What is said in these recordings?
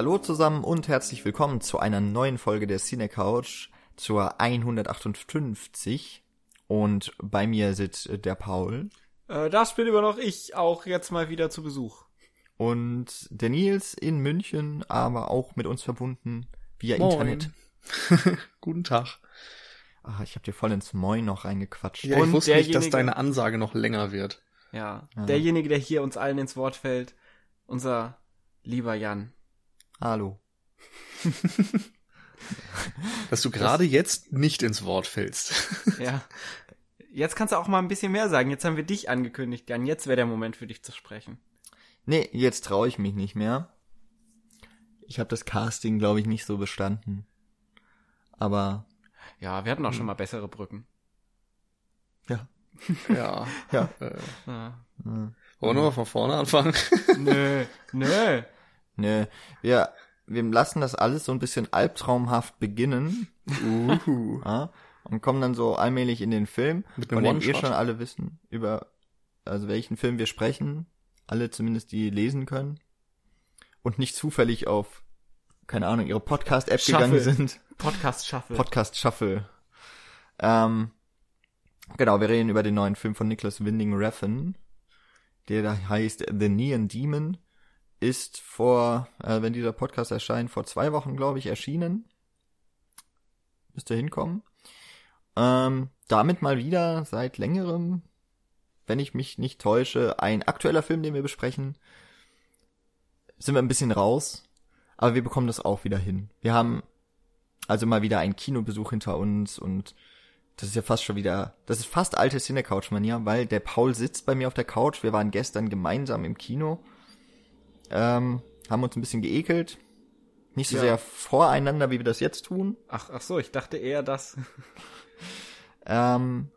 Hallo zusammen und herzlich willkommen zu einer neuen Folge der Cine Couch zur 158 und bei mir sitzt der Paul Äh, das bin immer noch ich, auch jetzt mal wieder zu Besuch. und der Nils in München, aber auch mit uns verbunden via Moin. Internet. Guten Tag. Ah, ich habe dir voll ins Moin noch reingequatscht. Ja, Und ich wusste nicht, dass deine Ansage noch länger wird. Ja. Ja. Derjenige, der hier uns allen ins Wort fällt, unser lieber Jan. Hallo. Dass du gerade jetzt nicht ins Wort fällst. Ja. Jetzt kannst du auch mal ein bisschen mehr sagen. Jetzt haben wir dich angekündigt, Jan. Jetzt wäre der Moment für dich zu sprechen. Nee, jetzt traue ich mich nicht mehr. Ich habe das Casting, glaube ich, nicht so bestanden. Aber Ja, wir hatten auch schon mal bessere Brücken. ja, ja. ja. Äh, Ja. wollen wir mal von vorne anfangen? Nö, nö. Nö, wir, wir lassen das alles so ein bisschen albtraumhaft beginnen Uhu. ja, und kommen dann so allmählich in den Film, Mit von dem One-Shot. schon alle wissen, über also welchen Film wir sprechen. Alle zumindest, die lesen können. Und nicht zufällig auf, keine Ahnung, ihre Podcast-App gegangen sind. Podcast Shuffle. Podcast Shuffle. Ähm, genau, wir reden über den neuen Film von Nicholas Winding Refn, der da heißt The Neon Demon, ist vor, äh, wenn dieser Podcast erscheint, vor zwei Wochen, glaube ich, erschienen. Müsste hinkommen. Ähm, damit mal wieder seit längerem, wenn ich mich nicht täusche, ein aktueller Film, den wir besprechen. Sind wir ein bisschen raus, aber wir bekommen das auch wieder hin. Wir haben also mal wieder einen Kinobesuch hinter uns und das ist ja fast schon wieder, das ist fast alte Cine-Couch-Manier, weil der Paul sitzt bei mir auf der Couch. Wir waren gestern gemeinsam im Kino, ähm, haben uns ein bisschen geekelt. Nicht so Ja. sehr voreinander, wie wir das jetzt tun. Ach, ach so, ich dachte eher das. Ähm,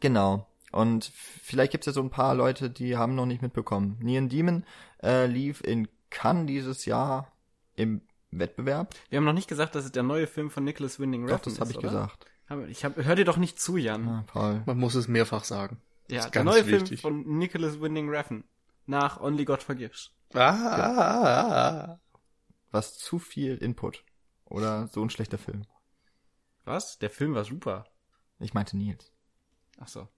genau. Und vielleicht gibt's ja so ein paar Leute, die haben noch nicht mitbekommen. Neon Demon äh, lief in Cannes dieses Jahr im Wettbewerb. Wir haben noch nicht gesagt, dass es der neue Film von Nicholas Winding Refn Doch, das ist, habe ich oder? gesagt. Ich hab, hör dir doch nicht zu, Jan. Ah, Paul. Man muss es mehrfach sagen. Ja, ist der ganz neue wichtig. Film von Nicholas Winding Refn. Nach Only God Forgives. Ah, ah, ah, ah. Was zu viel Input. Oder so ein schlechter Film. Was? Der Film war super. Ich meinte Nils. Ach so.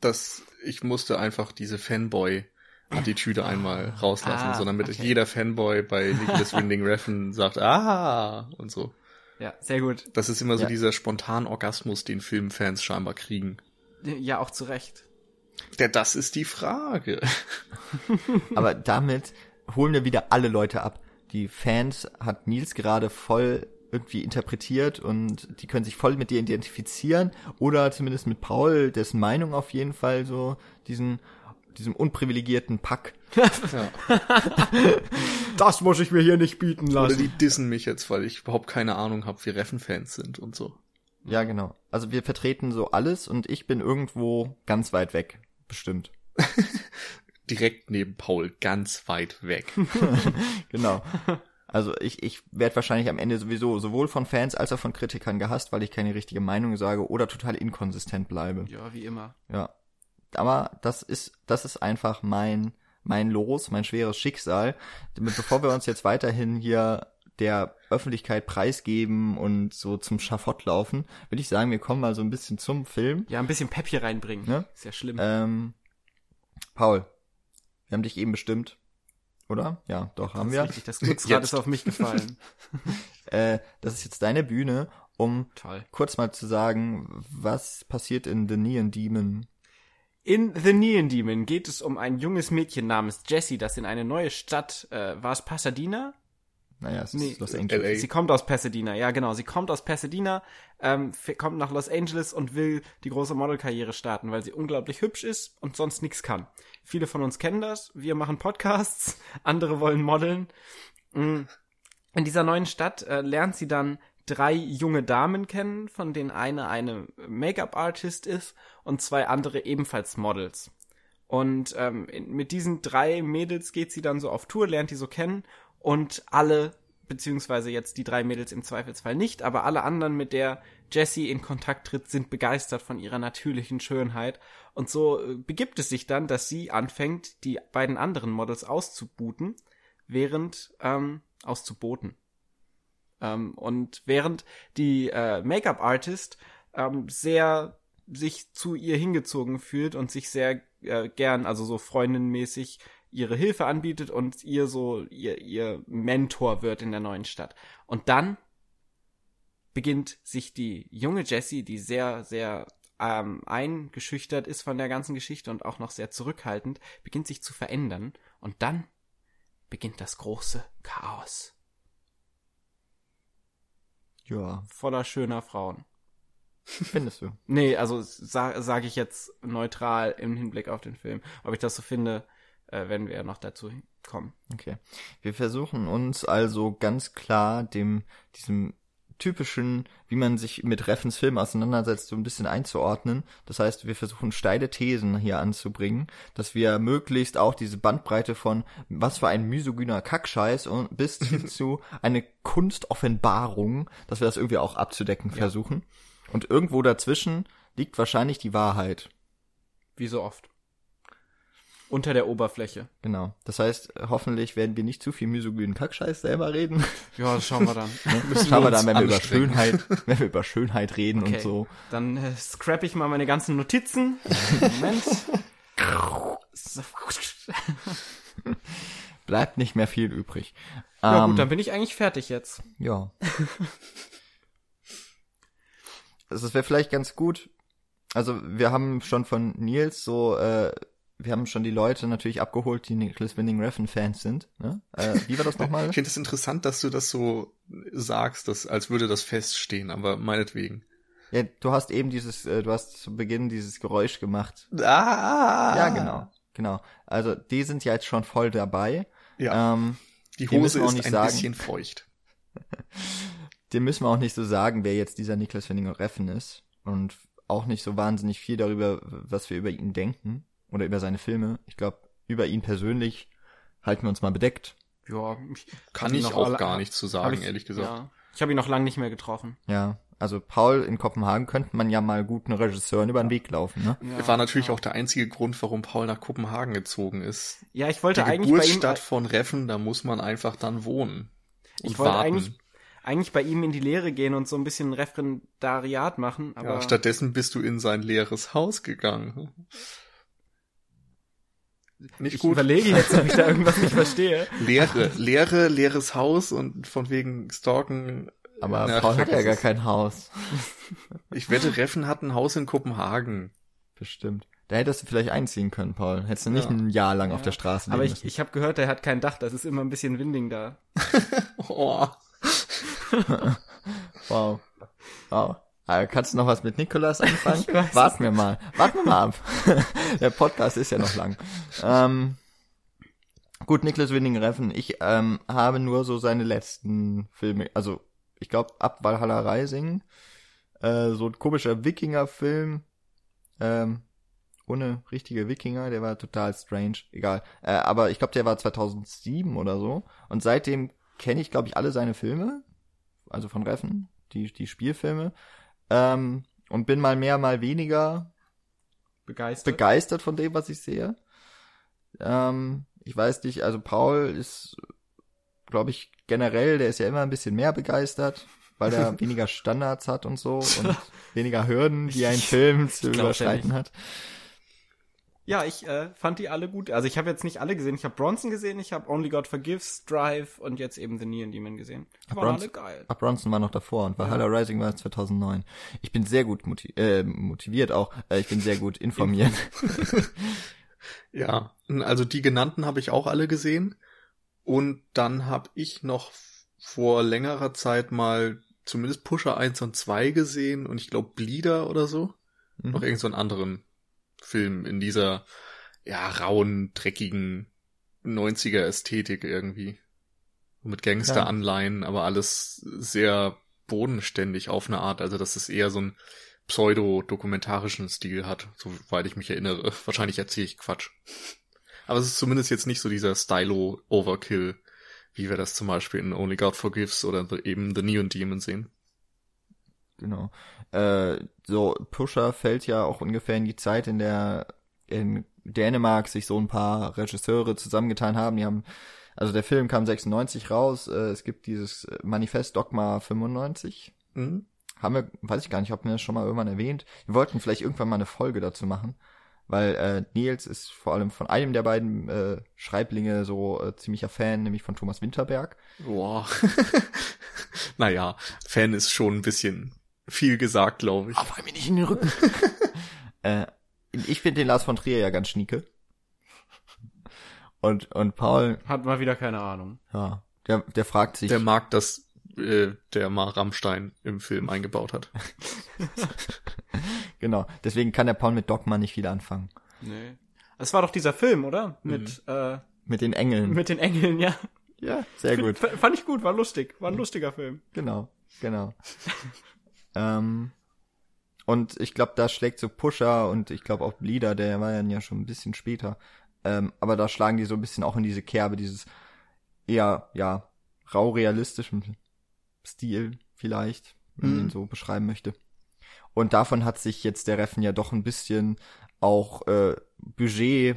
Das, ich musste einfach diese Fanboy-Attitüde einmal rauslassen, Ah, so damit okay. jeder Fanboy bei Nicholas Winding Refn sagt, ah, und so. Ja, sehr gut. Das ist immer so Ja. dieser spontane Orgasmus, den Filmfans scheinbar kriegen. Ja, auch zu Recht. Ja, das ist die Frage. Aber damit holen wir wieder alle Leute ab. Die Fans hat Nils gerade voll irgendwie interpretiert und die können sich voll mit dir identifizieren oder zumindest mit Paul, dessen Meinung auf jeden Fall so diesen diesem unprivilegierten Pack. Ja. Das muss ich mir hier nicht bieten Oder die dissen mich jetzt, weil ich überhaupt keine Ahnung habe, wie Reffen-Fans sind und so. Ja, genau. Also wir vertreten so alles und ich bin irgendwo ganz weit weg, bestimmt. Direkt neben Paul, ganz weit weg. Genau. Also ich, ich werde wahrscheinlich am Ende sowieso sowohl von Fans als auch von Kritikern gehasst, weil ich keine richtige Meinung sage oder total inkonsistent bleibe. Ja, wie immer. Ja. Aber das ist, das ist einfach mein, mein Los, mein schweres Schicksal. Damit, bevor wir uns jetzt weiterhin hier der Öffentlichkeit preisgeben und so zum Schafott laufen, würde ich sagen, wir kommen mal so ein bisschen zum Film. Ja, ein bisschen Pep hier reinbringen. Ja. Ist ja schlimm. Ähm, Paul, wir haben dich eben bestimmt, oder? Ja, doch, haben wir. Das, richtig. das Glücksrad ist auf mich gefallen. Äh, das ist jetzt deine Bühne, um Toll. kurz mal zu sagen, was passiert in The Neon Demon. In The Neon Demon geht es um ein junges Mädchen namens Jessie, das in eine neue Stadt, äh, war es Pasadena? Naja, es Nee, ist Los LA. Angeles. Sie kommt aus Pasadena, ja genau. Sie kommt aus Pasadena, ähm, kommt nach Los Angeles und will die große Modelkarriere starten, weil sie unglaublich hübsch ist und sonst nichts kann. Viele von uns kennen das. Wir machen Podcasts, andere wollen modeln. Mm. In dieser neuen Stadt äh, lernt sie dann drei junge Damen kennen, von denen eine eine Make-up-Artist ist und zwei andere ebenfalls Models. Und ähm, mit diesen drei Mädels geht sie dann so auf Tour, lernt die so kennen und alle, beziehungsweise jetzt die drei Mädels im Zweifelsfall nicht, aber alle anderen, mit der Jessie in Kontakt tritt, sind begeistert von ihrer natürlichen Schönheit. Und so äh, begibt es sich dann, dass sie anfängt, die beiden anderen Models auszubuten, während ähm, auszuboten. Ähm, und während die äh, Make-up-Artist ähm, sehr sich zu ihr hingezogen fühlt und sich sehr äh, gern, also so freundinmäßig, ihre Hilfe anbietet und ihr so ihr, ihr Mentor wird in der neuen Stadt. Und dann beginnt sich die junge Jessie, die sehr, sehr ähm, eingeschüchtert ist von der ganzen Geschichte und auch noch sehr zurückhaltend, beginnt sich zu verändern. Und dann beginnt das große Chaos. Ja, Voller schöner Frauen. findest du. Nee, also sage sag ich jetzt neutral im Hinblick auf den Film. Ob ich das so finde, äh, werden wir ja noch dazu kommen. Okay. Wir versuchen uns also ganz klar dem, diesem typischen, wie man sich mit Reffens Film auseinandersetzt, so ein bisschen einzuordnen. Das heißt, wir versuchen steile Thesen hier anzubringen, dass wir möglichst auch diese Bandbreite von was für ein misogyner Kackscheiß und bis hin zu eine Kunstoffenbarung, dass wir das irgendwie auch abzudecken versuchen. Und irgendwo dazwischen liegt wahrscheinlich die Wahrheit. Wie so oft. Unter der Oberfläche. Genau. Das heißt, hoffentlich werden wir nicht zu viel misogynen Kackscheiß selber reden. Ja, das schauen wir dann. Schauen wir dann, wenn wir über. Schönheit, wenn wir über Schönheit reden und Okay. so. Dann äh, scrap ich mal meine ganzen Notizen. Moment. Bleibt nicht mehr viel übrig. Ja Ähm, gut, dann bin ich eigentlich fertig jetzt. Ja. Also es wäre vielleicht ganz gut. Also wir haben schon von Nils so, äh, wir haben schon die Leute natürlich abgeholt, die Nicholas Winding Refn Fans sind. Ne? Äh, wie war das nochmal? Ich finde es interessant, dass du das so sagst, dass, als würde das feststehen, aber meinetwegen. ja, du hast eben dieses, äh, du hast zu Beginn dieses Geräusch gemacht. Ah! Ja, genau, genau. Also die sind ja jetzt schon voll dabei. Ja, Ähm, die Hose ist nicht ein sagen. bisschen feucht. dem müssen wir auch nicht so sagen, wer jetzt dieser Niklas Winding Refn ist. Und auch nicht so wahnsinnig viel darüber, was wir über ihn denken oder über seine Filme. Ich glaube, über ihn persönlich halten wir uns mal bedeckt. Ja, ich Kann ihn ich auch gar nicht zu sagen, ich, ehrlich gesagt. Ja. Ich habe ihn noch lange nicht mehr getroffen. Ja, also Paul in Kopenhagen könnte man ja mal guten Regisseuren über den Weg laufen, ne? Ja, War natürlich auch der einzige Grund, warum Paul nach Kopenhagen gezogen ist. Ja, ich wollte Die eigentlich bei ihm Geburtsstadt von Reffen, da muss man einfach dann wohnen. Und Ich wollte warten. eigentlich, eigentlich bei ihm in die Lehre gehen und so ein bisschen Referendariat machen, aber ja, stattdessen bist du in sein leeres Haus gegangen. Nicht ich gut. überlege jetzt, ob ich da irgendwas nicht verstehe. Leere, leere, leeres Haus und von wegen Stalken. Aber Na, Paul hat ja gar kein Haus. Ich wette, Reffen hat ein Haus in Kopenhagen. Bestimmt. Da hättest du vielleicht einziehen können, Paul. Hättest du nicht Ja. ein Jahr lang auf Ja. der Straße Aber ich, ich habe gehört, der hat kein Dach, das ist immer ein bisschen Winding da. Oh. Wow. Wow. Ah, kannst du noch was mit Nikolas anfangen? Warten wir mal. Warten wir mal ab. der Podcast ist ja noch lang. Ähm, gut, Nicholas Winding Refn. Ich ähm, habe nur so seine letzten Filme, also ich glaube ab Valhalla Rising, äh, so ein komischer Wikinger-Film, ähm, ohne richtige Wikinger, der war total strange, egal. Äh, aber ich glaube, der war 2007 oder so. Und seitdem kenne ich, glaube ich, alle seine Filme, also von Reffen, die, die Spielfilme. Ähm, und bin mal mehr, mal weniger Begeistert. begeistert von dem, was ich sehe. Ähm, ich weiß nicht, also Paul ist, glaube ich, generell, der ist ja immer ein bisschen mehr begeistert, weil er weniger Standards hat und so und weniger Hürden, die ein Film zu überschreiten hat. Ja, ich äh, fand die alle gut. Also ich habe jetzt nicht alle gesehen. Ich habe Bronson gesehen, ich habe Only God Forgives, Drive und jetzt eben The Neon Demon gesehen. Die waren Bronson- alle geil. Ach, Bronson war noch davor und Valhalla Rising war 2009. Ich bin sehr gut motiv äh, motiviert auch. Äh, ich bin sehr gut informiert. Ja, also die genannten habe ich auch alle gesehen. Und dann habe ich noch vor längerer Zeit mal zumindest Pusher 1 und 2 gesehen und ich glaube Bleeder oder so. Mhm. Noch irgend so einen anderen Film in dieser ja rauen, dreckigen 90er Ästhetik irgendwie. Mit Gangsteranleihen, aber alles sehr bodenständig auf eine Art. Also dass es eher so einen pseudo-dokumentarischen Stil hat, soweit ich mich erinnere. Wahrscheinlich erzähle ich Quatsch. Aber es ist zumindest jetzt nicht so dieser Stylo-Overkill, wie wir das zum Beispiel in Only God Forgives oder eben The Neon Demon sehen. Genau. Äh, so, Pusher fällt ja auch ungefähr in die Zeit, in der in Dänemark sich so ein paar Regisseure zusammengetan haben. Die haben Also der Film kam 96 raus, äh, es gibt dieses Manifest Dogma 95. Mhm. Haben wir, weiß ich gar nicht, ob wir das schon mal irgendwann erwähnt. Wir wollten vielleicht irgendwann mal eine Folge dazu machen, weil äh, Nils ist vor allem von einem der beiden äh, Schreiblinge so äh, ziemlicher Fan, nämlich von Thomas Winterberg. Boah. naja, Fan ist schon ein bisschen viel gesagt, glaube ich. Aber mir nicht in den Rücken. äh, ich finde den Lars von Trier ja ganz schnieke. Und, und Paul, Hat mal wieder keine Ahnung. ja, der, der fragt sich, Der mag, dass äh, der mal Rammstein im Film eingebaut hat. genau, deswegen kann der Paul mit Dogma nicht viel anfangen. Nee. Es war doch dieser Film, oder? Mit, äh, Mit den Engeln. mit den Engeln, ja. ja, sehr gut. F fand ich gut, war lustig. War ein lustiger Film. Genau, genau. Ähm, und ich glaube, da schlägt so Pusher und ich glaube auch Bleeder, der war ja schon ein bisschen später. Ähm, aber da schlagen die so ein bisschen auch in diese Kerbe, dieses eher, ja, rau realistischen Stil vielleicht, wenn man Mhm. ihn so beschreiben möchte. Und davon hat sich jetzt der Reffen ja doch ein bisschen auch äh, Budget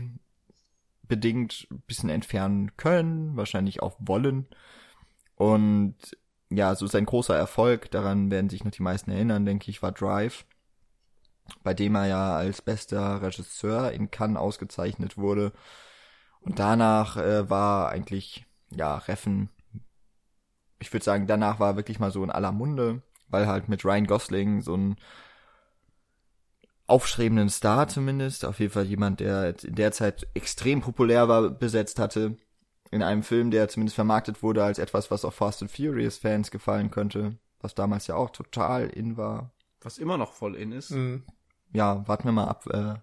bedingt ein bisschen entfernen können, wahrscheinlich auch wollen. Und ja, so sein großer Erfolg, daran werden sich noch die meisten erinnern, denke ich, war Drive, bei dem er ja als bester Regisseur in Cannes ausgezeichnet wurde. Und danach äh, war eigentlich, ja, Reffen, ich würde sagen, danach war wirklich mal so in aller Munde, weil halt mit Ryan Gosling so ein aufstrebenden Star zumindest, auf jeden Fall jemand, der in der Zeit extrem populär war, besetzt hatte, in einem Film, der zumindest vermarktet wurde als etwas, was auch Fast and Furious Fans gefallen könnte, was damals ja auch total in war. Was immer noch voll in ist. Mhm. Ja, warten wir mal ab, äh,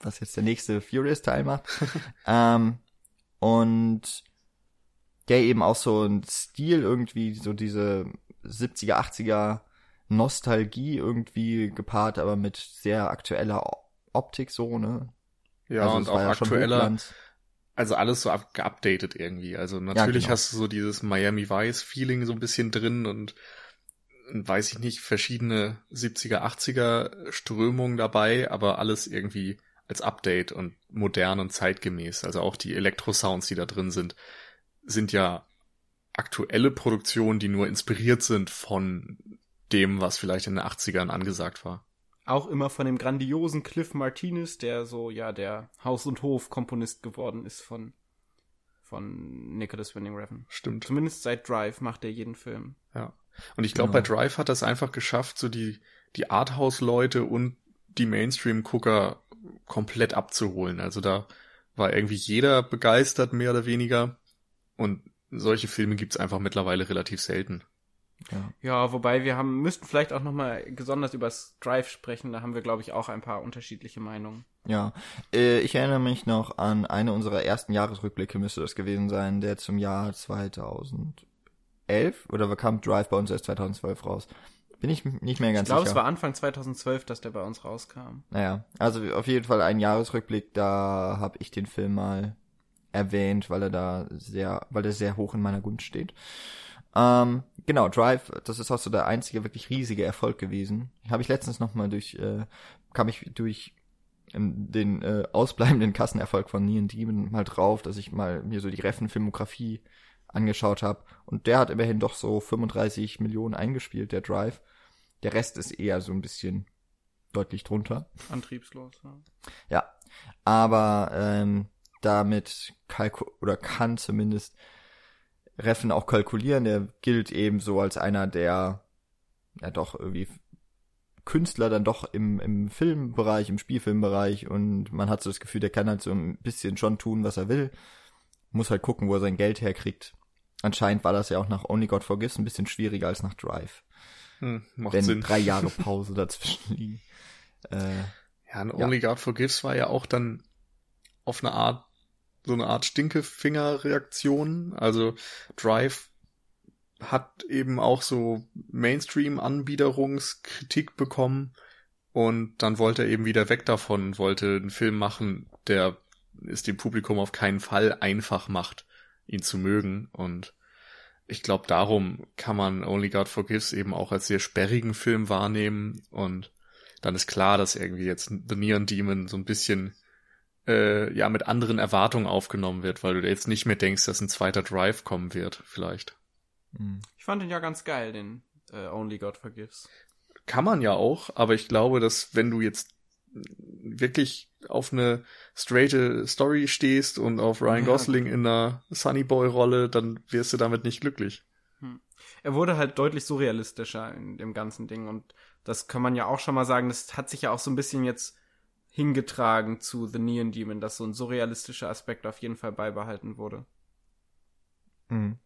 was jetzt der nächste Furious Teil macht. ähm, und der eben auch so ein Stil irgendwie, so diese 70er, 80er Nostalgie irgendwie gepaart, aber mit sehr aktueller Optik so, ne? Ja, Also und es auch war ja schon aktueller. Also alles so up geupdatet irgendwie. Also natürlich genau. hast du so dieses Miami Vice Feeling so ein bisschen drin und und weiß ich nicht, verschiedene 70er, 80er Strömungen dabei, aber alles irgendwie als Update und modern und zeitgemäß. Also auch die Elektro-Sounds, die da drin sind, sind ja aktuelle Produktionen, die nur inspiriert sind von dem, was vielleicht in den 80ern angesagt war. Auch immer von dem grandiosen Cliff Martinez, der so, ja, der Haus- und Hof-Komponist geworden ist von, von Nicholas Winding Refn. Stimmt. Zumindest seit Drive macht er jeden Film. Ja. Und ich glaube, Genau. bei Drive hat das einfach geschafft, so die, die Arthouse-Leute und die Mainstream-Gucker komplett abzuholen. Also da war irgendwie jeder begeistert, mehr oder weniger. Und solche Filme gibt's einfach mittlerweile relativ selten. Ja. Ja, wobei wir haben, müssten vielleicht auch nochmal besonders über Drive sprechen. Da haben wir, glaube ich, auch ein paar unterschiedliche Meinungen. Ja, äh, ich erinnere mich noch an eine unserer ersten Jahresrückblicke, müsste das gewesen sein, der zum Jahr 2011 oder kam Drive bei uns erst 2012 raus. Bin ich nicht mehr Ich ganz glaube, sicher. es war Anfang 2012, dass der bei uns rauskam. Naja, also auf jeden Fall ein Jahresrückblick, da habe ich den Film mal erwähnt, weil er da sehr, weil er sehr hoch in meiner Gunst steht. Ähm, genau, Drive, das ist auch so der einzige wirklich riesige Erfolg gewesen. Habe ich letztens noch mal durch, äh, kam ich durch ähm, den äh, ausbleibenden Kassenerfolg von Neon Demon mal drauf, dass ich mal mir so die Reffen-Filmografie angeschaut habe. Und der hat immerhin doch so 35 Millionen eingespielt, der Drive. Der Rest ist eher so ein bisschen deutlich drunter. Antriebslos. Ja. Ja, aber ähm, damit kalku oder kann zumindest Reffen auch kalkulieren. Der gilt eben so als einer der ja doch irgendwie Künstler dann doch im, im Filmbereich, im Spielfilmbereich und man hat so das Gefühl, der kann halt so ein bisschen schon tun, was er will. Muss halt gucken, wo er sein Geld herkriegt. Anscheinend war das ja auch nach Only God Forgives ein bisschen schwieriger als nach Drive. Hm, macht wenn Sinn. drei Jahre Pause dazwischen liegen. Äh, Ja, und Ja. Only God Forgives war ja auch dann auf eine Art, so eine Art Stinkefinger-Reaktion. Also Drive hat eben auch so Mainstream-Anbiederungskritik bekommen und dann wollte er eben wieder weg davon, wollte einen Film machen, der es dem Publikum auf keinen Fall einfach macht, ihn zu mögen und ich glaube, darum kann man Only God Forgives eben auch als sehr sperrigen Film wahrnehmen und dann ist klar, dass irgendwie jetzt The Neon Demon so ein bisschen äh, ja mit anderen Erwartungen aufgenommen wird, weil du jetzt nicht mehr denkst, dass ein zweiter Drive kommen wird, vielleicht. Hm. Ich fand den ja ganz geil, den äh, Only God Forgives. Kann man ja auch, aber ich glaube, dass wenn du jetzt wirklich auf eine straighte Story stehst und auf Ryan Gosling in einer Sunny Boy Rolle, dann wirst du damit nicht glücklich. Hm. Er wurde halt deutlich surrealistischer in dem ganzen Ding und das kann man ja auch schon mal sagen, das hat sich ja auch so ein bisschen jetzt hingetragen zu The Neon Demon, dass so ein surrealistischer Aspekt auf jeden Fall beibehalten wurde. Mhm.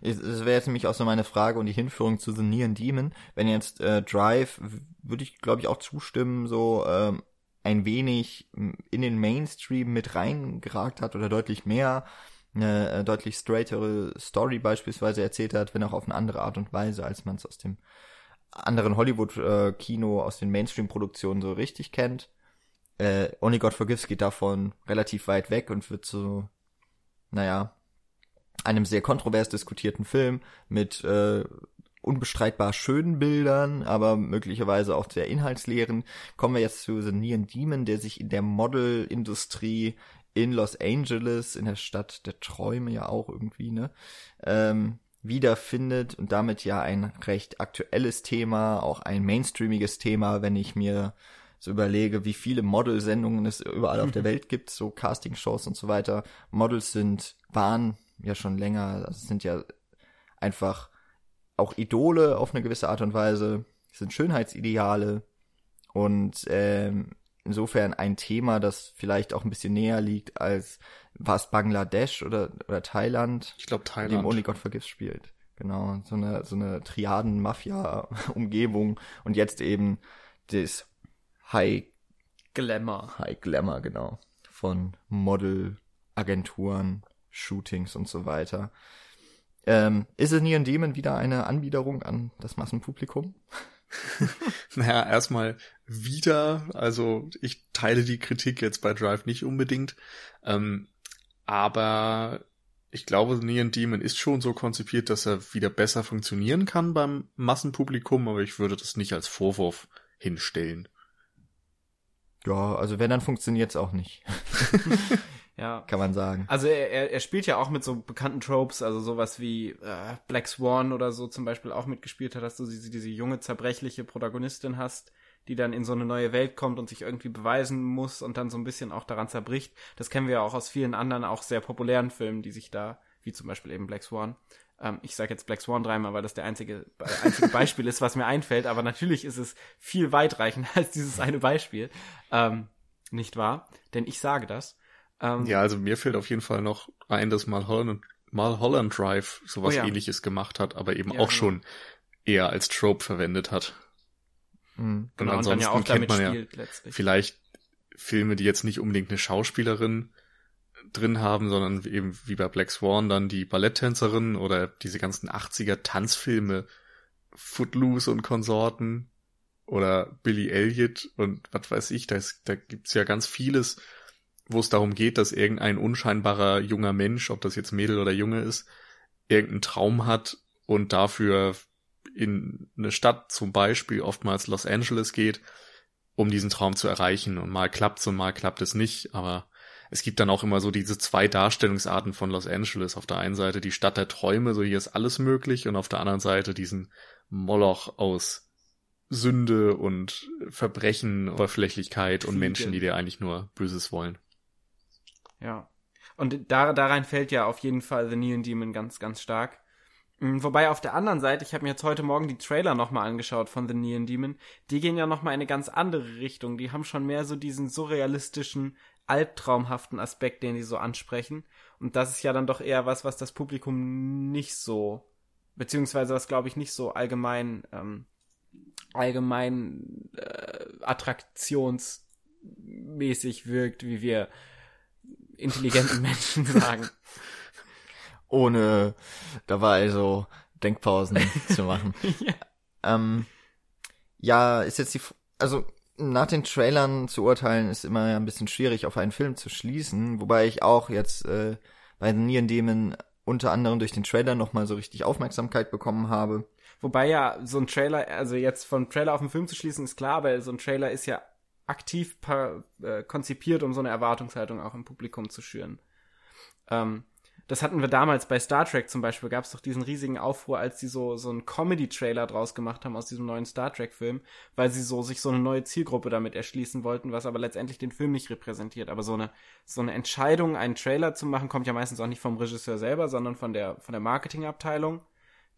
Das wäre jetzt nämlich auch so meine Frage und die Hinführung zu The Neon Demon. Wenn jetzt äh, Drive, würde ich glaube ich auch zustimmen, so ähm, ein wenig in den Mainstream mit reingeragt hat oder deutlich mehr eine äh, deutlich straightere Story beispielsweise erzählt hat, wenn auch auf eine andere Art und Weise, als man es aus dem anderen Hollywood-Kino, äh, aus den Mainstream-Produktionen so richtig kennt äh, Only God Forgives geht davon relativ weit weg und wird so, naja, einem sehr kontrovers diskutierten Film mit äh, unbestreitbar schönen Bildern, aber möglicherweise auch sehr inhaltsleeren. Kommen wir jetzt zu The Neon Demon, der sich in der Modelindustrie in Los Angeles, in der Stadt der Träume ja auch irgendwie, ne, ähm, wiederfindet und damit ja ein recht aktuelles Thema, auch ein mainstreamiges Thema, wenn ich mir so überlege, wie viele Modelsendungen es überall auf der Welt gibt, so Castingshows und so weiter. Models sind, waren ja schon länger, also sind ja einfach auch Idole auf eine gewisse Art und Weise, sind Schönheitsideale und ähm, insofern ein Thema, das vielleicht auch ein bisschen näher liegt als was Bangladesch oder oder Thailand, ich glaube Thailand, dem Only God Forgives spielt. Genau, so eine so eine Triaden-Mafia-Umgebung und jetzt eben das High Glamour. High Glamour, genau. Von Modelagenturen, Shootings und so weiter. Ähm, ist es Neon Demon wieder eine Anbiederung an das Massenpublikum? naja, erstmal wieder, also ich teile die Kritik jetzt bei Drive nicht unbedingt, ähm, aber ich glaube, Neon Demon ist schon so konzipiert, dass er wieder besser funktionieren kann beim Massenpublikum, aber ich würde das nicht als Vorwurf hinstellen. Ja, also wenn, dann funktioniert's auch nicht. ja. Kann man sagen. Also er, er spielt ja auch mit so bekannten Tropes, also sowas wie äh, Black Swan oder so zum Beispiel auch mitgespielt hat, dass du diese, diese junge, zerbrechliche Protagonistin hast, die dann in so eine neue Welt kommt und sich irgendwie beweisen muss und dann so ein bisschen auch daran zerbricht. Das kennen wir ja auch aus vielen anderen, auch sehr populären Filmen, die sich da, wie zum Beispiel eben Black Swan, ähm, ich sage jetzt Black Swan dreimal, weil das der einzige, einzige Beispiel ist, was mir einfällt, aber natürlich ist es viel weitreichender als dieses eine Beispiel. Ähm, nicht wahr? Denn ich sage das. Ähm, ja, also mir fällt auf jeden Fall noch ein, dass mal Holland, mal Holland Drive sowas oh ja. ähnliches gemacht hat, aber eben ja, auch genau. schon eher als Trope verwendet hat. Mhm. Genau, und ansonsten und ja kennt man ja letztlich. vielleicht Filme, die jetzt nicht unbedingt eine Schauspielerin drin haben, sondern eben wie bei Black Swan dann die Balletttänzerin oder diese ganzen 80er Tanzfilme, Footloose und Konsorten oder Billy Elliot und was weiß ich, da, ist, da gibt's ja ganz vieles, wo es darum geht, dass irgendein unscheinbarer junger Mensch, ob das jetzt Mädel oder Junge ist, irgendeinen Traum hat und dafür in eine Stadt, zum Beispiel oftmals Los Angeles geht, um diesen Traum zu erreichen. Und mal klappt's und mal klappt es nicht, aber es gibt dann auch immer so diese zwei Darstellungsarten von Los Angeles. Auf der einen Seite die Stadt der Träume, so hier ist alles möglich, und auf der anderen Seite diesen Moloch aus Sünde und Verbrechen, Oberflächlichkeit und Menschen, die dir eigentlich nur Böses wollen. Ja. Und da, darein fällt ja auf jeden Fall The Neon Demon ganz, ganz stark. Mm, wobei auf der anderen Seite, ich habe mir jetzt heute Morgen die Trailer nochmal angeschaut von The Neon Demon, die gehen ja nochmal in eine ganz andere Richtung. Die haben schon mehr so diesen surrealistischen, albtraumhaften Aspekt, den die so ansprechen. Und das ist ja dann doch eher was, was das Publikum nicht so, beziehungsweise was glaube ich nicht so allgemein, ähm, allgemein äh, attraktionsmäßig wirkt, wie wir intelligenten Menschen sagen. Ohne dabei so Denkpausen zu machen. ja. Ähm, ja, ist jetzt die, also nach den Trailern zu urteilen ist immer ein bisschen schwierig, auf einen Film zu schließen, wobei ich auch jetzt äh, bei den Neon Demon unter anderem durch den Trailer nochmal so richtig Aufmerksamkeit bekommen habe. Wobei ja so ein Trailer, also jetzt vom Trailer auf den Film zu schließen, ist klar, weil so ein Trailer ist ja aktiv äh, konzipiert, um so eine Erwartungshaltung auch im Publikum zu schüren. Ähm, das hatten wir damals bei Star Trek zum Beispiel, gab es doch diesen riesigen Aufruhr, als die so, so einen Comedy-Trailer draus gemacht haben aus diesem neuen Star Trek-Film, weil sie so sich so eine neue Zielgruppe damit erschließen wollten, was aber letztendlich den Film nicht repräsentiert. Aber so eine, so eine Entscheidung, einen Trailer zu machen, kommt ja meistens auch nicht vom Regisseur selber, sondern von der, von der Marketingabteilung,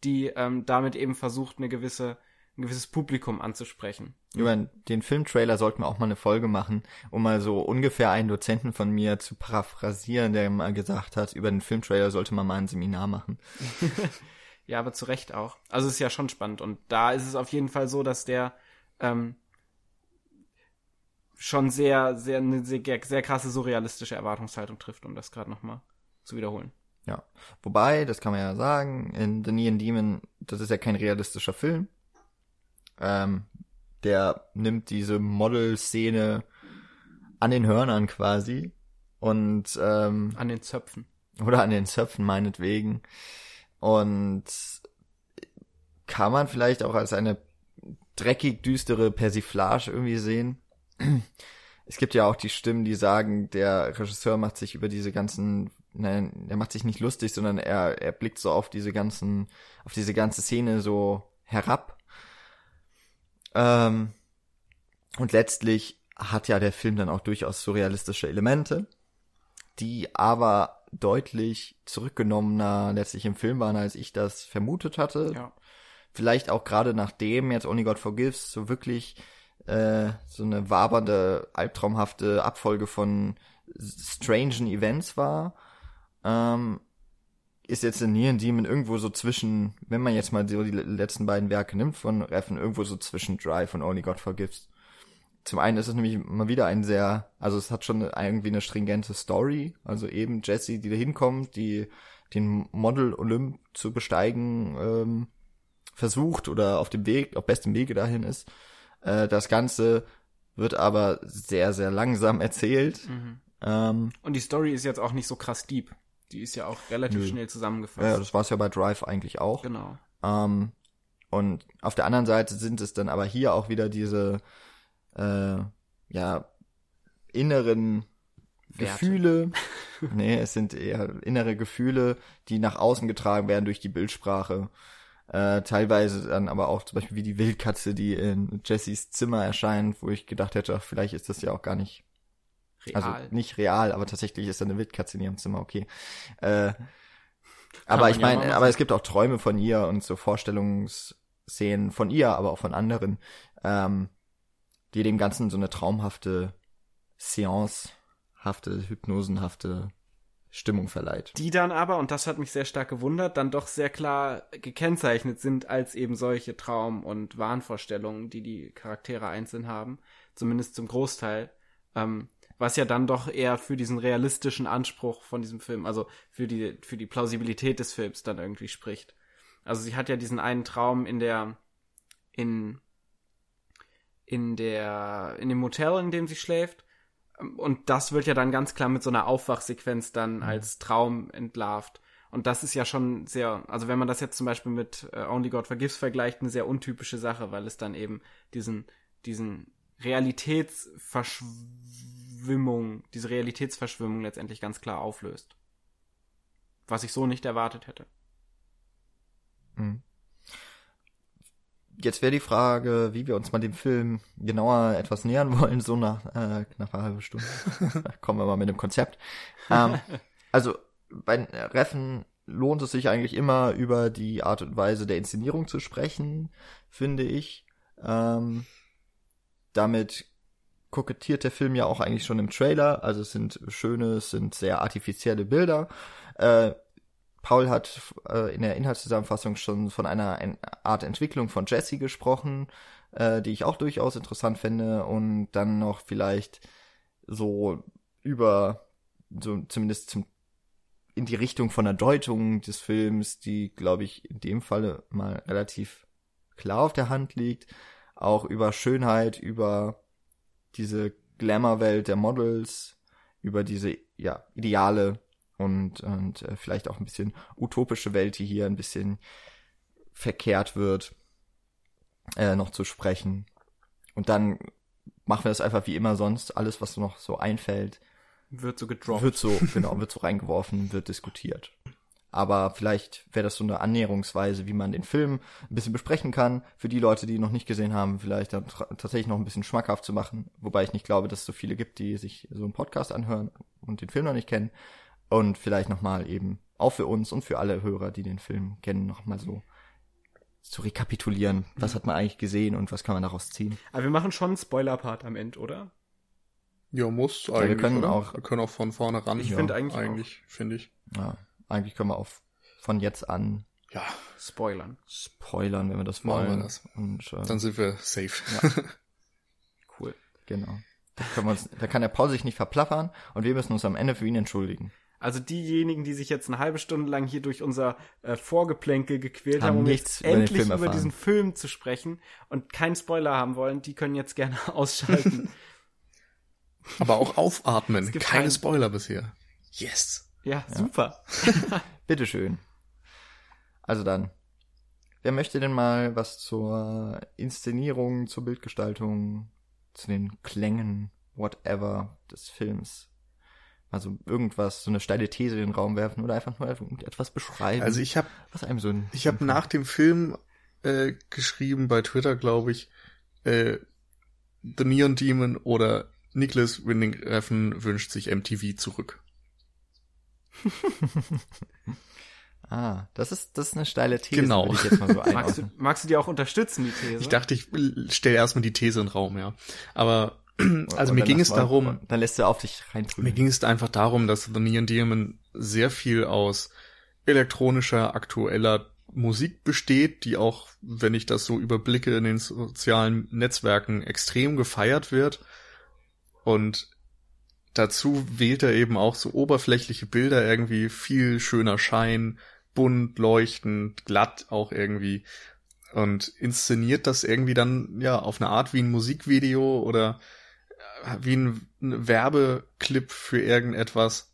die ähm, damit eben versucht, eine gewisse ein gewisses Publikum anzusprechen. Über den Filmtrailer sollten wir auch mal eine Folge machen, um mal so ungefähr einen Dozenten von mir zu paraphrasieren, der mal gesagt hat, über den Filmtrailer sollte man mal ein Seminar machen. ja, aber zu Recht auch. Also es ist ja schon spannend. Und da ist es auf jeden Fall so, dass der ähm, schon sehr, sehr, eine sehr, sehr krasse surrealistische Erwartungshaltung trifft, um das gerade nochmal zu wiederholen. Ja. Wobei, das kann man ja sagen, in The Neon Demon, das ist ja kein realistischer Film. Ähm, der nimmt diese Model-Szene an den Hörnern quasi und ähm, an den Zöpfen. Oder an den Zöpfen meinetwegen. Und kann man vielleicht auch als eine dreckig düstere Persiflage irgendwie sehen. Es gibt ja auch die Stimmen, die sagen, der Regisseur macht sich über diese ganzen, nein, er macht sich nicht lustig, sondern er, er blickt so auf diese ganzen, auf diese ganze Szene so herab ähm, und letztlich hat ja der Film dann auch durchaus surrealistische Elemente, die aber deutlich zurückgenommener letztlich im Film waren, als ich das vermutet hatte. Ja. Vielleicht auch gerade nachdem jetzt Only God Forgives so wirklich äh, so eine wabernde, albtraumhafte Abfolge von strangen Events war. Ähm, ist jetzt in Neon Demon irgendwo so zwischen, wenn man jetzt mal so die letzten beiden Werke nimmt von Reffen, irgendwo so zwischen Drive und Only God Forgives. Zum einen ist es nämlich mal wieder ein sehr, also es hat schon irgendwie eine stringente Story, also eben Jessie, die da hinkommt, die den Model Olymp zu besteigen ähm, versucht oder auf dem Weg, auf bestem Wege dahin ist. Äh, das Ganze wird aber sehr, sehr langsam erzählt. Mhm. Ähm, und die Story ist jetzt auch nicht so krass deep. Die ist ja auch relativ Nö. schnell zusammengefasst. Ja, das war es ja bei Drive eigentlich auch. Genau. Ähm, und auf der anderen Seite sind es dann aber hier auch wieder diese äh, ja inneren Werte. Gefühle. nee, es sind eher innere Gefühle, die nach außen getragen werden durch die Bildsprache. Äh, teilweise dann aber auch zum Beispiel wie die Wildkatze, die in Jessys Zimmer erscheint, wo ich gedacht hätte, vielleicht ist das ja auch gar nicht Real. Also nicht real, aber tatsächlich ist da eine Wildkatze in ihrem Zimmer, okay. Äh, aber ich meine, ja aber es gibt auch Träume von ihr und so Vorstellungsszenen von ihr, aber auch von anderen, ähm, die dem Ganzen so eine traumhafte Seance-hafte, hypnosenhafte Stimmung verleiht. Die dann aber, und das hat mich sehr stark gewundert, dann doch sehr klar gekennzeichnet sind als eben solche Traum- und Wahnvorstellungen, die die Charaktere einzeln haben, zumindest zum Großteil. Ähm, was ja dann doch eher für diesen realistischen Anspruch von diesem Film, also für die, für die Plausibilität des Films dann irgendwie spricht. Also sie hat ja diesen einen Traum in der, in, in der, in dem Motel, in dem sie schläft. Und das wird ja dann ganz klar mit so einer Aufwachsequenz dann mhm. als Traum entlarvt. Und das ist ja schon sehr, also wenn man das jetzt zum Beispiel mit äh, Only God Forgives vergleicht, eine sehr untypische Sache, weil es dann eben diesen, diesen Realitätsverschwimmung, diese Realitätsverschwimmung letztendlich ganz klar auflöst. Was ich so nicht erwartet hätte. Hm. Jetzt wäre die Frage, wie wir uns mal dem Film genauer etwas nähern wollen, so nach äh, knapp einer halben Stunde. Kommen wir mal mit dem Konzept. Ähm, also bei Reffen lohnt es sich eigentlich immer über die Art und Weise der Inszenierung zu sprechen, finde ich. Ähm, damit kokettiert der Film ja auch eigentlich schon im Trailer. Also es sind schöne, es sind sehr artifizielle Bilder. Äh, Paul hat äh, in der Inhaltszusammenfassung schon von einer Art Entwicklung von Jesse gesprochen, äh, die ich auch durchaus interessant finde. Und dann noch vielleicht so über, so zumindest zum, in die Richtung von der Deutung des Films, die, glaube ich, in dem Falle mal relativ klar auf der Hand liegt auch über Schönheit, über diese Glamour-Welt der Models, über diese ja Ideale und und äh, vielleicht auch ein bisschen utopische Welt, die hier ein bisschen verkehrt wird, äh, noch zu sprechen. Und dann machen wir das einfach wie immer sonst. Alles, was noch so einfällt, Wird so gedroppt. wird so, genau, wird so reingeworfen, wird diskutiert. Aber vielleicht wäre das so eine Annäherungsweise, wie man den Film ein bisschen besprechen kann, für die Leute, die ihn noch nicht gesehen haben, vielleicht dann tatsächlich noch ein bisschen schmackhaft zu machen. Wobei ich nicht glaube, dass es so viele gibt, die sich so einen Podcast anhören und den Film noch nicht kennen. Und vielleicht nochmal eben auch für uns und für alle Hörer, die den Film kennen, nochmal so zu rekapitulieren. Was hat man eigentlich gesehen und was kann man daraus ziehen? Aber wir machen schon einen Spoiler-Part am Ende, oder? Ja, muss wir eigentlich. können oder? auch- wir können auch von vorne ran. Ich ja, finde eigentlich auch. Eigentlich, finde ich. Ja, eigentlich können wir auf von jetzt an Ja, Spoilern. spoilern, wenn wir das Machen wir wollen. das. Und äh, dann sind wir safe. Cool. Genau. Da, können wir uns, da kann der Paul sich nicht verplappern und wir müssen uns am Ende für ihn entschuldigen. Also diejenigen, die sich jetzt eine halbe Stunde lang hier durch unser äh, Vorgeplänkel gequält Haben haben, um nichts jetzt endlich über erfahren. diesen Film zu sprechen und keinen Spoiler haben wollen, die können jetzt gerne ausschalten. Aber auch aufatmen. Keine Spoiler bisher. Yes. Ja, super. Bitteschön. Also dann. Wer möchte denn mal was zur Inszenierung, zur Bildgestaltung, zu den Klängen, whatever des Films? Also irgendwas, so eine steile These in den Raum werfen oder einfach nur etwas beschreiben. Also ich habe was einem so ein ich habe nach dem Film äh, geschrieben bei Twitter, glaube ich, äh, The Neon Demon oder Nicholas Winding Refn wünscht sich MTV zurück. Ah, das ist das ist eine steile These, Genau. würde ich jetzt mal so Magst du, magst du die auch unterstützen, die These? Ich dachte, ich stelle erstmal die These in den Raum, ja. Aber also Und mir ging es mal- darum, Dann lässt du auf dich reintun. Mir ging es einfach darum, dass The Neon Demon sehr viel aus elektronischer, aktueller Musik besteht, die auch, wenn ich das so überblicke in den sozialen Netzwerken, extrem gefeiert wird. Und dazu wählt er eben auch so oberflächliche Bilder, irgendwie viel schöner Schein, bunt, leuchtend, glatt auch irgendwie. Und inszeniert das irgendwie dann, ja, auf eine Art wie ein Musikvideo oder wie ein Werbeclip für irgendetwas,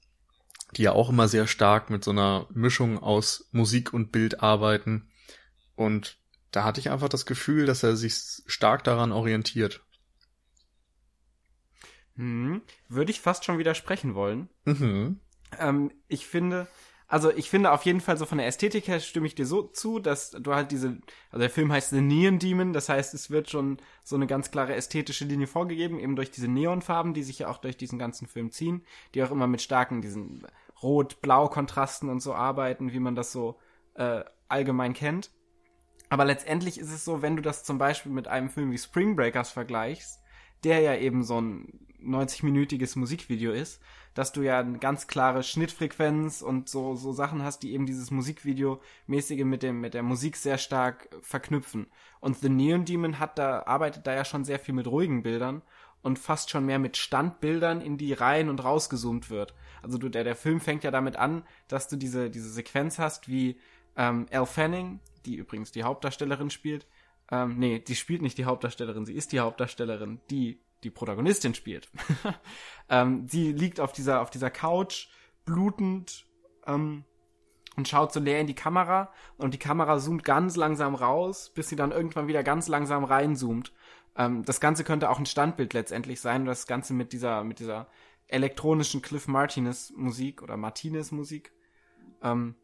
die ja auch immer sehr stark mit so einer Mischung aus Musik und Bild arbeiten. Und da hatte ich einfach das Gefühl, dass er sich stark daran orientiert. Hm, würde ich fast schon widersprechen wollen. Mhm. Ähm, ich finde, also ich finde auf jeden Fall so von der Ästhetik her stimme ich dir so zu, dass du halt diese, also der Film heißt The Neon Demon, das heißt, es wird schon so eine ganz klare ästhetische Linie vorgegeben, eben durch diese Neonfarben, die sich ja auch durch diesen ganzen Film ziehen, die auch immer mit starken diesen Rot-Blau-Kontrasten und so arbeiten, wie man das so äh, allgemein kennt. Aber letztendlich ist es so, wenn du das zum Beispiel mit einem Film wie Spring Breakers vergleichst, der ja eben so ein 90-minütiges Musikvideo ist, dass du ja eine ganz klare Schnittfrequenz und so, so Sachen hast, die eben dieses Musikvideo-mäßige mit dem, mit der Musik sehr stark verknüpfen. Und The Neon Demon hat da, arbeitet da ja schon sehr viel mit ruhigen Bildern und fast schon mehr mit Standbildern, in die rein und rausgezoomt wird. Also du, der, der Film fängt ja damit an, dass du diese, diese Sequenz hast, wie ähm, Elle Fanning, die übrigens die Hauptdarstellerin spielt, ähm, nee, die spielt nicht die Hauptdarstellerin, sie ist die Hauptdarstellerin, die die Protagonistin spielt. ähm, sie liegt auf dieser, auf dieser Couch, blutend, ähm, und schaut so leer in die Kamera und die Kamera zoomt ganz langsam raus, bis sie dann irgendwann wieder ganz langsam reinzoomt. Ähm, das Ganze könnte auch ein Standbild letztendlich sein, das Ganze mit dieser, mit dieser elektronischen Cliff Martinez Musik oder Martinez Musik. Ähm,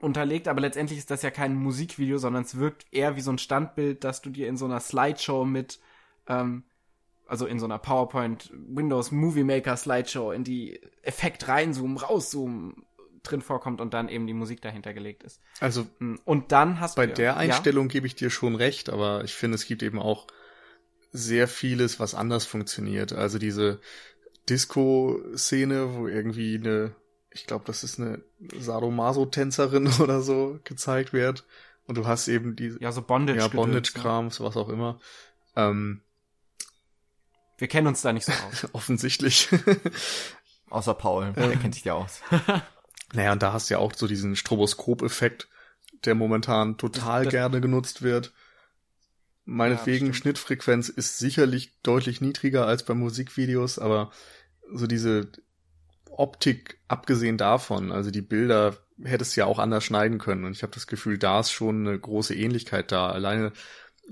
unterlegt, aber letztendlich ist das ja kein Musikvideo, sondern es wirkt eher wie so ein Standbild, das du dir in so einer Slideshow mit, ähm, also in so einer PowerPoint Windows Movie Maker Slideshow in die Effekt reinzoomen, rauszoomen drin vorkommt und dann eben die Musik dahinter gelegt ist. Also Und dann hast bei du der ja, Einstellung gebe ich dir schon recht, aber ich finde, es gibt eben auch sehr vieles, was anders funktioniert. Also diese Disco-Szene, wo irgendwie eine, ich glaube, das ist eine Sadomaso-Tänzerin oder so gezeigt wird. Und du hast eben die ja so Bondage. ja, ne? Bondage-Krams, was auch immer. Ähm, Wir kennen uns da nicht so aus. offensichtlich. Außer Paul, der kennt sich ja aus. naja, und da hast du ja auch so diesen Stroboskop-Effekt, der momentan total Das- das- gerne genutzt wird. Meinetwegen, stimmt. Schnittfrequenz ist sicherlich deutlich niedriger als bei Musikvideos, aber so diese Optik, abgesehen davon, also die Bilder hättest du ja auch anders schneiden können. Und ich habe das Gefühl, da ist schon eine große Ähnlichkeit da. Alleine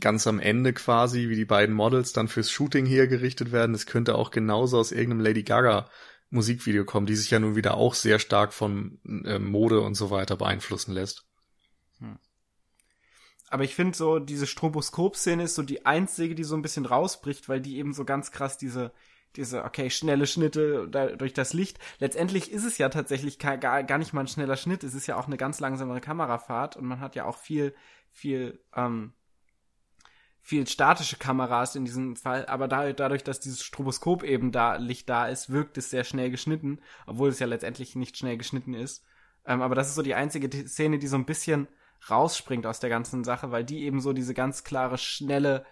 ganz am Ende quasi, wie die beiden Models dann fürs Shooting hergerichtet werden. Das könnte auch genauso aus irgendeinem Lady Gaga Musikvideo kommen, die sich ja nun wieder auch sehr stark von äh, Mode und so weiter beeinflussen lässt. Hm. Aber ich finde so, diese Stroboskop-Szene ist so die einzige, die so ein bisschen rausbricht, weil die eben so ganz krass diese, diese, okay, schnelle Schnitte da, durch das Licht. Letztendlich ist es ja tatsächlich gar, gar nicht mal ein schneller Schnitt. Es ist ja auch eine ganz langsamere Kamerafahrt und man hat ja auch viel, viel, ähm, viel statische Kameras in diesem Fall, aber da, dadurch, dass dieses Stroboskop eben da Licht da ist, wirkt es sehr schnell geschnitten, obwohl es ja letztendlich nicht schnell geschnitten ist. Ähm, aber das ist so die einzige Szene, die so ein bisschen rausspringt aus der ganzen Sache, weil die eben so diese ganz klare, schnelle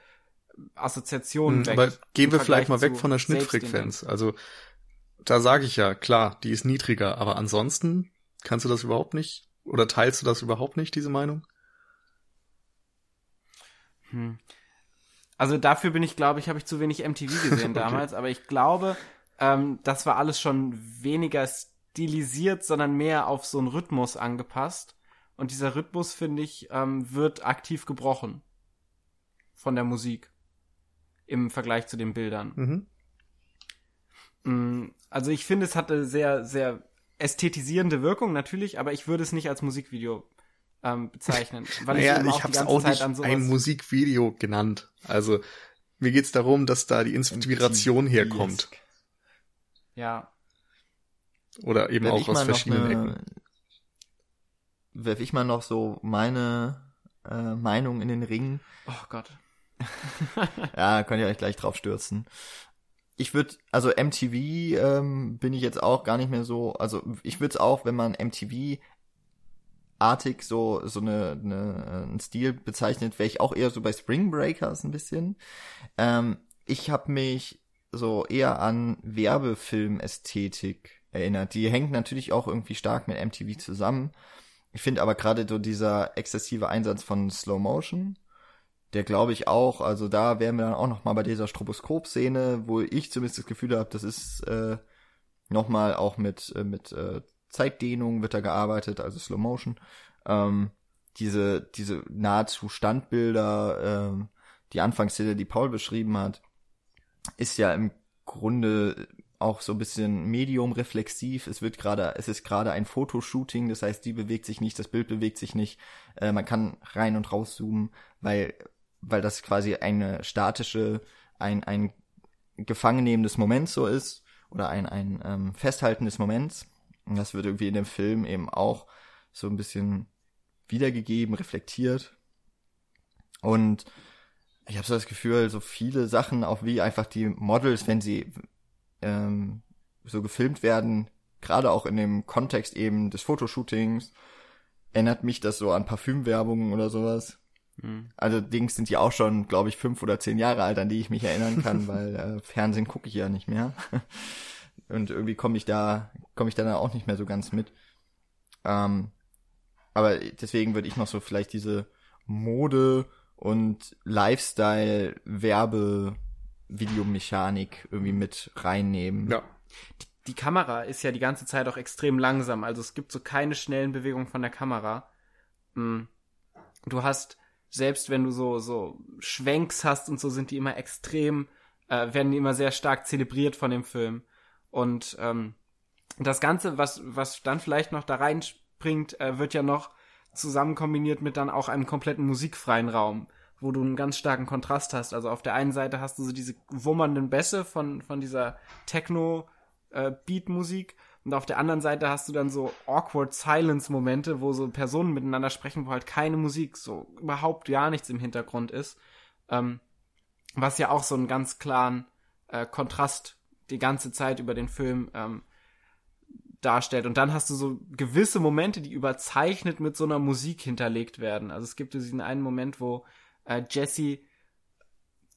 Assoziation mhm, Aber gehen wir vielleicht mal weg von der Schnittfrequenz. Also da sage ich ja, klar, die ist niedriger, aber ansonsten kannst du das überhaupt nicht oder teilst du das überhaupt nicht, diese Meinung? Hm. Also dafür bin ich, glaube ich, habe ich zu wenig MTV gesehen damals, okay. aber ich glaube, ähm, das war alles schon weniger stilisiert, sondern mehr auf so einen Rhythmus angepasst. Und dieser Rhythmus, finde ich, ähm, wird aktiv gebrochen von der Musik im Vergleich zu den Bildern. Mhm. Mm, also ich finde, es hatte sehr, sehr ästhetisierende Wirkung natürlich, aber ich würde es nicht als Musikvideo ähm, bezeichnen. Weil naja, ich, ich habe es auch nicht ein Musikvideo genannt. Also mir geht's darum, dass da die Inspiration herkommt. Ja. Oder eben Werf auch aus verschiedenen eine, Ecken. Werf ich mal noch so meine äh, Meinung in den Ring. Oh Gott. ja, könnt ihr euch gleich drauf stürzen. Ich würde, also MTV ähm, bin ich jetzt auch gar nicht mehr so, also ich würde es auch, wenn man MTV artig so so eine, eine ein Stil bezeichnet, wäre ich auch eher so bei Spring Breakers ein bisschen. Ähm, ich habe mich so eher an Werbefilmästhetik erinnert. Die hängt natürlich auch irgendwie stark mit MTV zusammen. Ich finde aber gerade so dieser exzessive Einsatz von Slow Motion, der glaube ich auch, also da wären wir dann auch noch mal bei dieser Stroboskop-Szene, wo ich zumindest das Gefühl habe, das ist äh, noch mal auch mit äh, mit äh, Zeitdehnung wird da gearbeitet, also Slow Motion. Ähm, diese, diese nahezu Standbilder, ähm, die Anfangsszene, die Paul beschrieben hat, ist ja im Grunde auch so ein bisschen medium reflexiv. Es wird gerade, es ist gerade ein Fotoshooting, das heißt, die bewegt sich nicht, das Bild bewegt sich nicht. Äh, man kann rein und raus zoomen, weil, weil das quasi eine statische, ein, ein Gefangennehmen des Moments so ist oder ein, ein ähm, Festhalten des Moments. Und das wird irgendwie in dem Film eben auch so ein bisschen wiedergegeben, reflektiert. Und ich habe so das Gefühl, so viele Sachen, auch wie einfach die Models, wenn sie ähm, so gefilmt werden, gerade auch in dem Kontext eben des Fotoshootings, erinnert mich das so an Parfümwerbungen oder sowas. Mhm. Also Dings sind ja auch schon, glaube ich, fünf oder zehn Jahre alt, an die ich mich erinnern kann, weil äh, Fernsehen gucke ich ja nicht mehr. Und irgendwie komme ich da, komme ich dann auch nicht mehr so ganz mit. Ähm, aber deswegen würde ich noch so vielleicht diese Mode und Lifestyle Werbe Videomechanik irgendwie mit reinnehmen. Ja. Die, die, Kamera ist ja die ganze Zeit auch extrem langsam, also es gibt so keine schnellen Bewegungen von der Kamera. Hm. Du hast selbst wenn du so so Schwenks hast und so sind die immer extrem äh, werden die immer sehr stark zelebriert von dem Film. Und ähm, das Ganze, was, was dann vielleicht noch da reinspringt, äh, wird ja noch zusammen kombiniert mit dann auch einem kompletten musikfreien Raum, wo du einen ganz starken Kontrast hast. Also auf der einen Seite hast du so diese wummernden Bässe von, von dieser Techno-Beat-Musik äh, und auf der anderen Seite hast du dann so awkward Silence-Momente, wo so Personen miteinander sprechen, wo halt keine Musik, so überhaupt gar nichts im Hintergrund ist. Ähm, was ja auch so einen ganz klaren äh, Kontrast die ganze Zeit über den Film ähm, darstellt. Und dann hast du so gewisse Momente, die überzeichnet mit so einer Musik hinterlegt werden. Also es gibt diesen einen Moment, wo äh, Jesse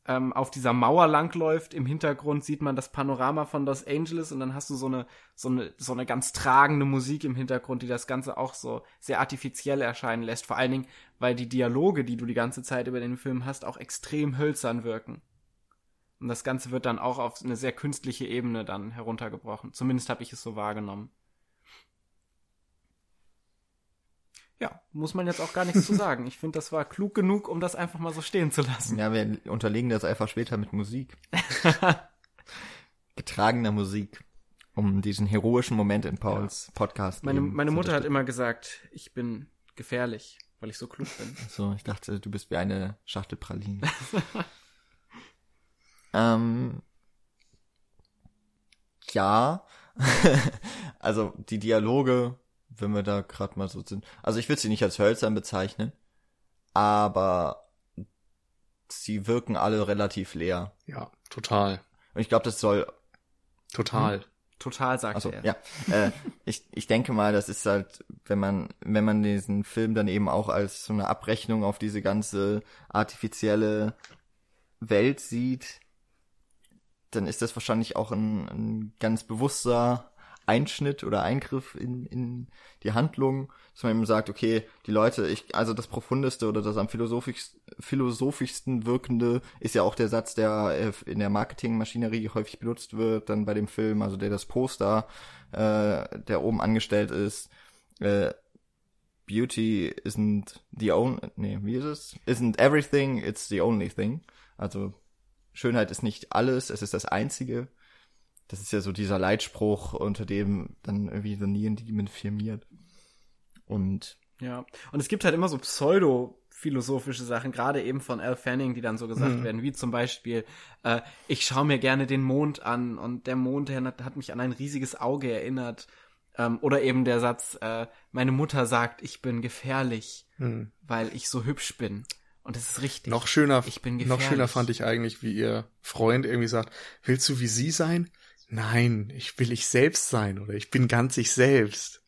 ähm, auf dieser Mauer langläuft. Im Hintergrund sieht man das Panorama von Los Angeles und dann hast du so eine, so eine, so eine ganz tragende Musik im Hintergrund, die das Ganze auch so sehr artifiziell erscheinen lässt. Vor allen Dingen, weil die Dialoge, die du die ganze Zeit über den Film hast, auch extrem hölzern wirken. Und das Ganze wird dann auch auf eine sehr künstliche Ebene dann heruntergebrochen. Zumindest habe ich es so wahrgenommen. Ja, muss man jetzt auch gar nichts zu sagen. Ich finde, das war klug genug, um das einfach mal so stehen zu lassen. Ja, wir unterlegen das einfach später mit Musik. Getragener Musik, um diesen heroischen Moment in Pauls Podcast. Meine, meine Mutter hat immer gesagt, ich bin gefährlich, weil ich so klug bin. So, ich dachte, du bist wie eine Schachtel Pralinen. ähm, ja, also die Dialoge, wenn wir da gerade mal so sind. Also ich würde sie nicht als hölzern bezeichnen, aber sie wirken alle relativ leer. Ja, total. Und ich glaube, das soll Total. Total, sagte Also er. ja, äh, ich, ich denke mal, das ist halt, wenn man wenn man diesen Film dann eben auch als so eine Abrechnung auf diese ganze artifizielle Welt sieht, dann ist das wahrscheinlich auch ein, ein ganz bewusster Einschnitt oder Eingriff in, in die Handlung, dass man eben sagt, okay, die Leute, ich, also das profundeste oder das am philosophisch, philosophischsten wirkende ist ja auch der Satz, der äh, in der Marketingmaschinerie häufig benutzt wird, dann bei dem Film, also der das Poster, äh, der oben angestellt ist, äh, Beauty isn't the only, nee, wie ist es? Isn't everything, it's the only thing. Also Schönheit ist nicht alles, es ist das Einzige. Das ist ja so dieser Leitspruch, unter dem dann irgendwie The Neon Demon firmiert. Und Ja. Und es gibt halt immer so pseudo-philosophische Sachen, gerade eben von Al Fanning, die dann so gesagt werden, wie zum Beispiel, äh, ich schaue mir gerne den Mond an und der Mond der hat, hat mich an ein riesiges Auge erinnert. Ähm, oder eben der Satz, äh, meine Mutter sagt, ich bin gefährlich, Hm. weil ich so hübsch bin. Und das ist richtig. Noch schöner, Ich bin noch gefährlich. schöner fand ich eigentlich, wie ihr Freund irgendwie sagt, willst du wie sie sein? Nein, ich will ich selbst sein oder ich bin ganz ich selbst.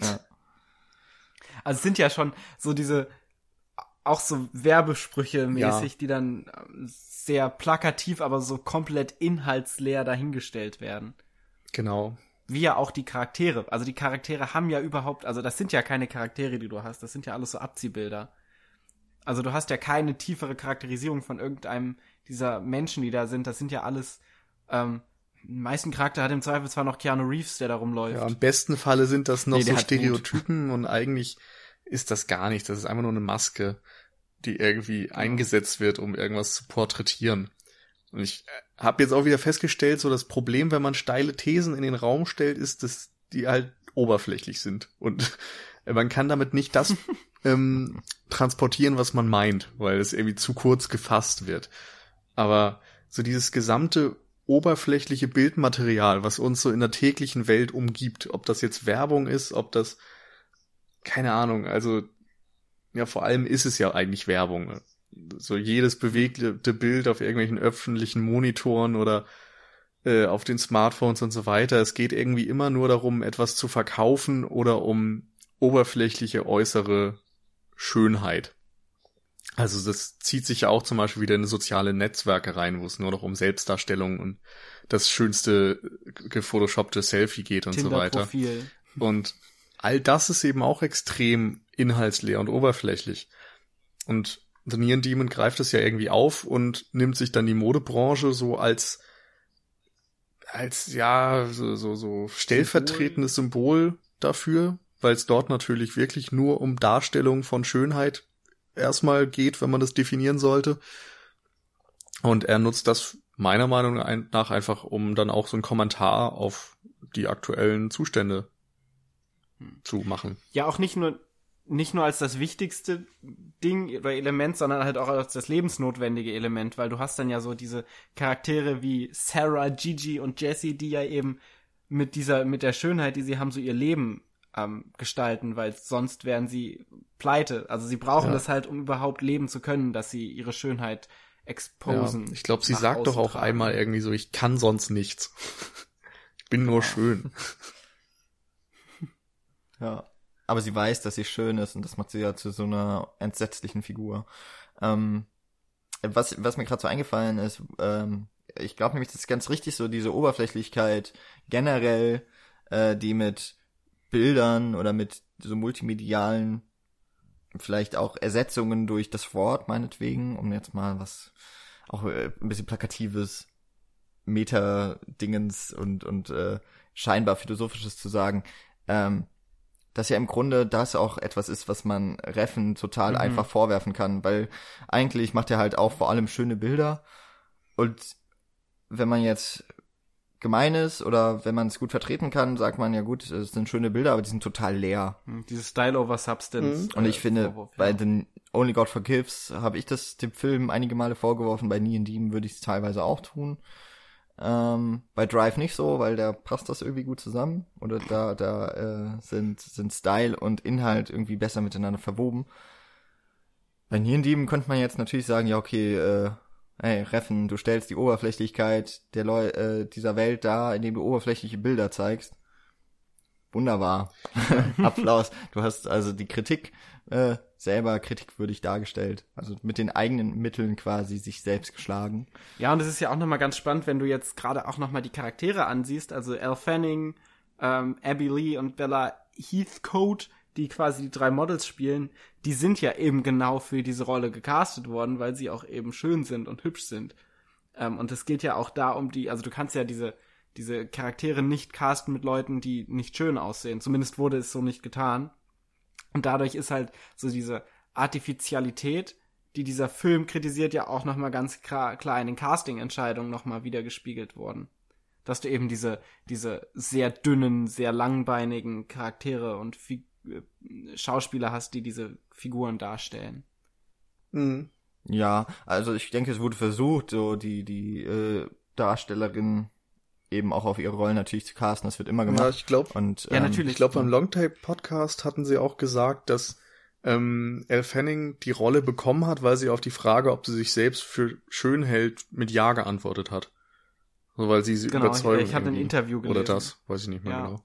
ja, Also es sind ja schon so diese auch so Werbesprüche mäßig, die dann ähm, sehr plakativ, aber so komplett inhaltsleer dahingestellt werden. Genau. Wie ja auch die Charaktere. Also die Charaktere haben ja überhaupt, also das sind ja keine Charaktere, die du hast, das sind ja alles so Abziehbilder. Also du hast ja keine tiefere Charakterisierung von irgendeinem dieser Menschen, die da sind. Das sind ja alles, ähm, den meisten Charakter hat im Zweifel zwar noch Keanu Reeves, der da rumläuft. Ja, im besten Falle sind das noch Nee, so. Stereotypen und eigentlich ist das gar nicht. Das ist einfach nur eine Maske, die irgendwie eingesetzt wird, um irgendwas zu porträtieren. Und ich habe jetzt auch wieder festgestellt, so das Problem, wenn man steile Thesen in den Raum stellt, ist, dass die halt oberflächlich sind. Und man kann damit nicht das ähm, transportieren, was man meint, weil es irgendwie zu kurz gefasst wird. Aber so dieses gesamte oberflächliche Bildmaterial, was uns so in der täglichen Welt umgibt, ob das jetzt Werbung ist, ob das keine Ahnung, also ja, vor allem ist es ja eigentlich Werbung. So jedes bewegte Bild auf irgendwelchen öffentlichen Monitoren oder äh, auf den Smartphones und so weiter. Es geht irgendwie immer nur darum, etwas zu verkaufen oder um oberflächliche äußere Schönheit. Also das zieht sich ja auch zum Beispiel wieder in soziale Netzwerke rein, wo es nur noch um Selbstdarstellung und das schönste gefotoshoppte Selfie geht und so weiter. Und all das ist eben auch extrem inhaltsleer und oberflächlich. Und The Neon Demon greift es ja irgendwie auf und nimmt sich dann die Modebranche so als als ja so so, so stellvertretendes Symbol dafür, weil es dort natürlich wirklich nur um Darstellung von Schönheit erstmal geht, wenn man das definieren sollte. Und er nutzt das meiner Meinung nach einfach, um dann auch so einen Kommentar auf die aktuellen Zustände zu machen. Ja, auch nicht nur nicht nur als das wichtigste Ding oder Element, sondern halt auch als das lebensnotwendige Element, weil du hast dann ja so diese Charaktere wie Sarah, Gigi und Jessie, die ja eben mit dieser, mit der Schönheit, die sie haben, so ihr Leben ähm, gestalten, weil sonst wären sie pleite. Also sie brauchen Ja. das halt, um überhaupt leben zu können, dass sie ihre Schönheit exposen. Ja, ich glaube, sie sagt doch auch tragen. einmal irgendwie so, ich kann sonst nichts. ich bin nur schön. Ja. Aber sie weiß, dass sie schön ist und das macht sie ja zu so einer entsetzlichen Figur. Ähm, was, was mir gerade so eingefallen ist, ähm, ich glaube nämlich, das ist ganz richtig so, diese Oberflächlichkeit generell, äh, die mit Bildern oder mit so multimedialen, vielleicht auch Ersetzungen durch das Wort, meinetwegen, um jetzt mal was auch äh, ein bisschen plakatives Meta-Dingens und, und äh, scheinbar philosophisches zu sagen, ähm, dass ja im Grunde das auch etwas ist, was man Reffen total mhm. einfach vorwerfen kann, weil eigentlich macht er halt auch vor allem schöne Bilder und wenn man jetzt gemein ist oder wenn man es gut vertreten kann, sagt man ja gut, es sind schöne Bilder, aber die sind total leer. Hm, Dieses Style over Substance. Mhm. Und ich äh, finde, Vorwurf, ja. bei den Only God Forgives habe ich das dem Film einige Male vorgeworfen, bei Nie in Demon würde ich es teilweise auch tun. Ähm, bei Drive nicht so, weil da passt das irgendwie gut zusammen. Oder da, da äh, sind, sind Style und Inhalt irgendwie besser miteinander verwoben. Bei Nie in Demon könnte man jetzt natürlich sagen, ja, okay, äh, hey, Reffen, du stellst die Oberflächlichkeit der Leu äh, dieser Welt dar, indem du oberflächliche Bilder zeigst. Wunderbar. Applaus. Du hast also die Kritik äh, selber kritikwürdig dargestellt. Also mit den eigenen Mitteln quasi sich selbst geschlagen. Ja, und es ist ja auch nochmal ganz spannend, wenn du jetzt gerade auch nochmal die Charaktere ansiehst. Also Elle Fanning, ähm, Abby Lee und Bella Heathcote, die quasi die drei Models spielen, die sind ja eben genau für diese Rolle gecastet worden, weil sie auch eben schön sind und hübsch sind. Ähm, und es geht ja auch da um die, also du kannst ja diese diese Charaktere nicht casten mit Leuten, die nicht schön aussehen. Zumindest wurde es so nicht getan. Und dadurch ist halt so diese Artificialität, die dieser Film kritisiert, ja auch nochmal ganz klar, klar in den Casting-Entscheidungen nochmal wieder gespiegelt worden. Dass du eben diese, diese sehr dünnen, sehr langbeinigen Charaktere und Fi äh, Schauspieler hast, die diese Figuren darstellen. Mhm. Ja, also ich denke, es wurde versucht, so die, die äh, Darstellerin eben auch auf ihre Rollen natürlich zu casten. Das wird immer gemacht. Ja, ich glaube. Und ja, ähm, natürlich. Ich glaube, beim Longtape Podcast hatten sie auch gesagt, dass ähm, Elle Fanning die Rolle bekommen hat, weil sie auf die Frage, ob sie sich selbst für schön hält, mit Ja geantwortet hat. So, weil sie sie genau, überzeugen. Ich, ich hatte ein Interview gelesen. Oder das, weiß ich nicht mehr ja. genau.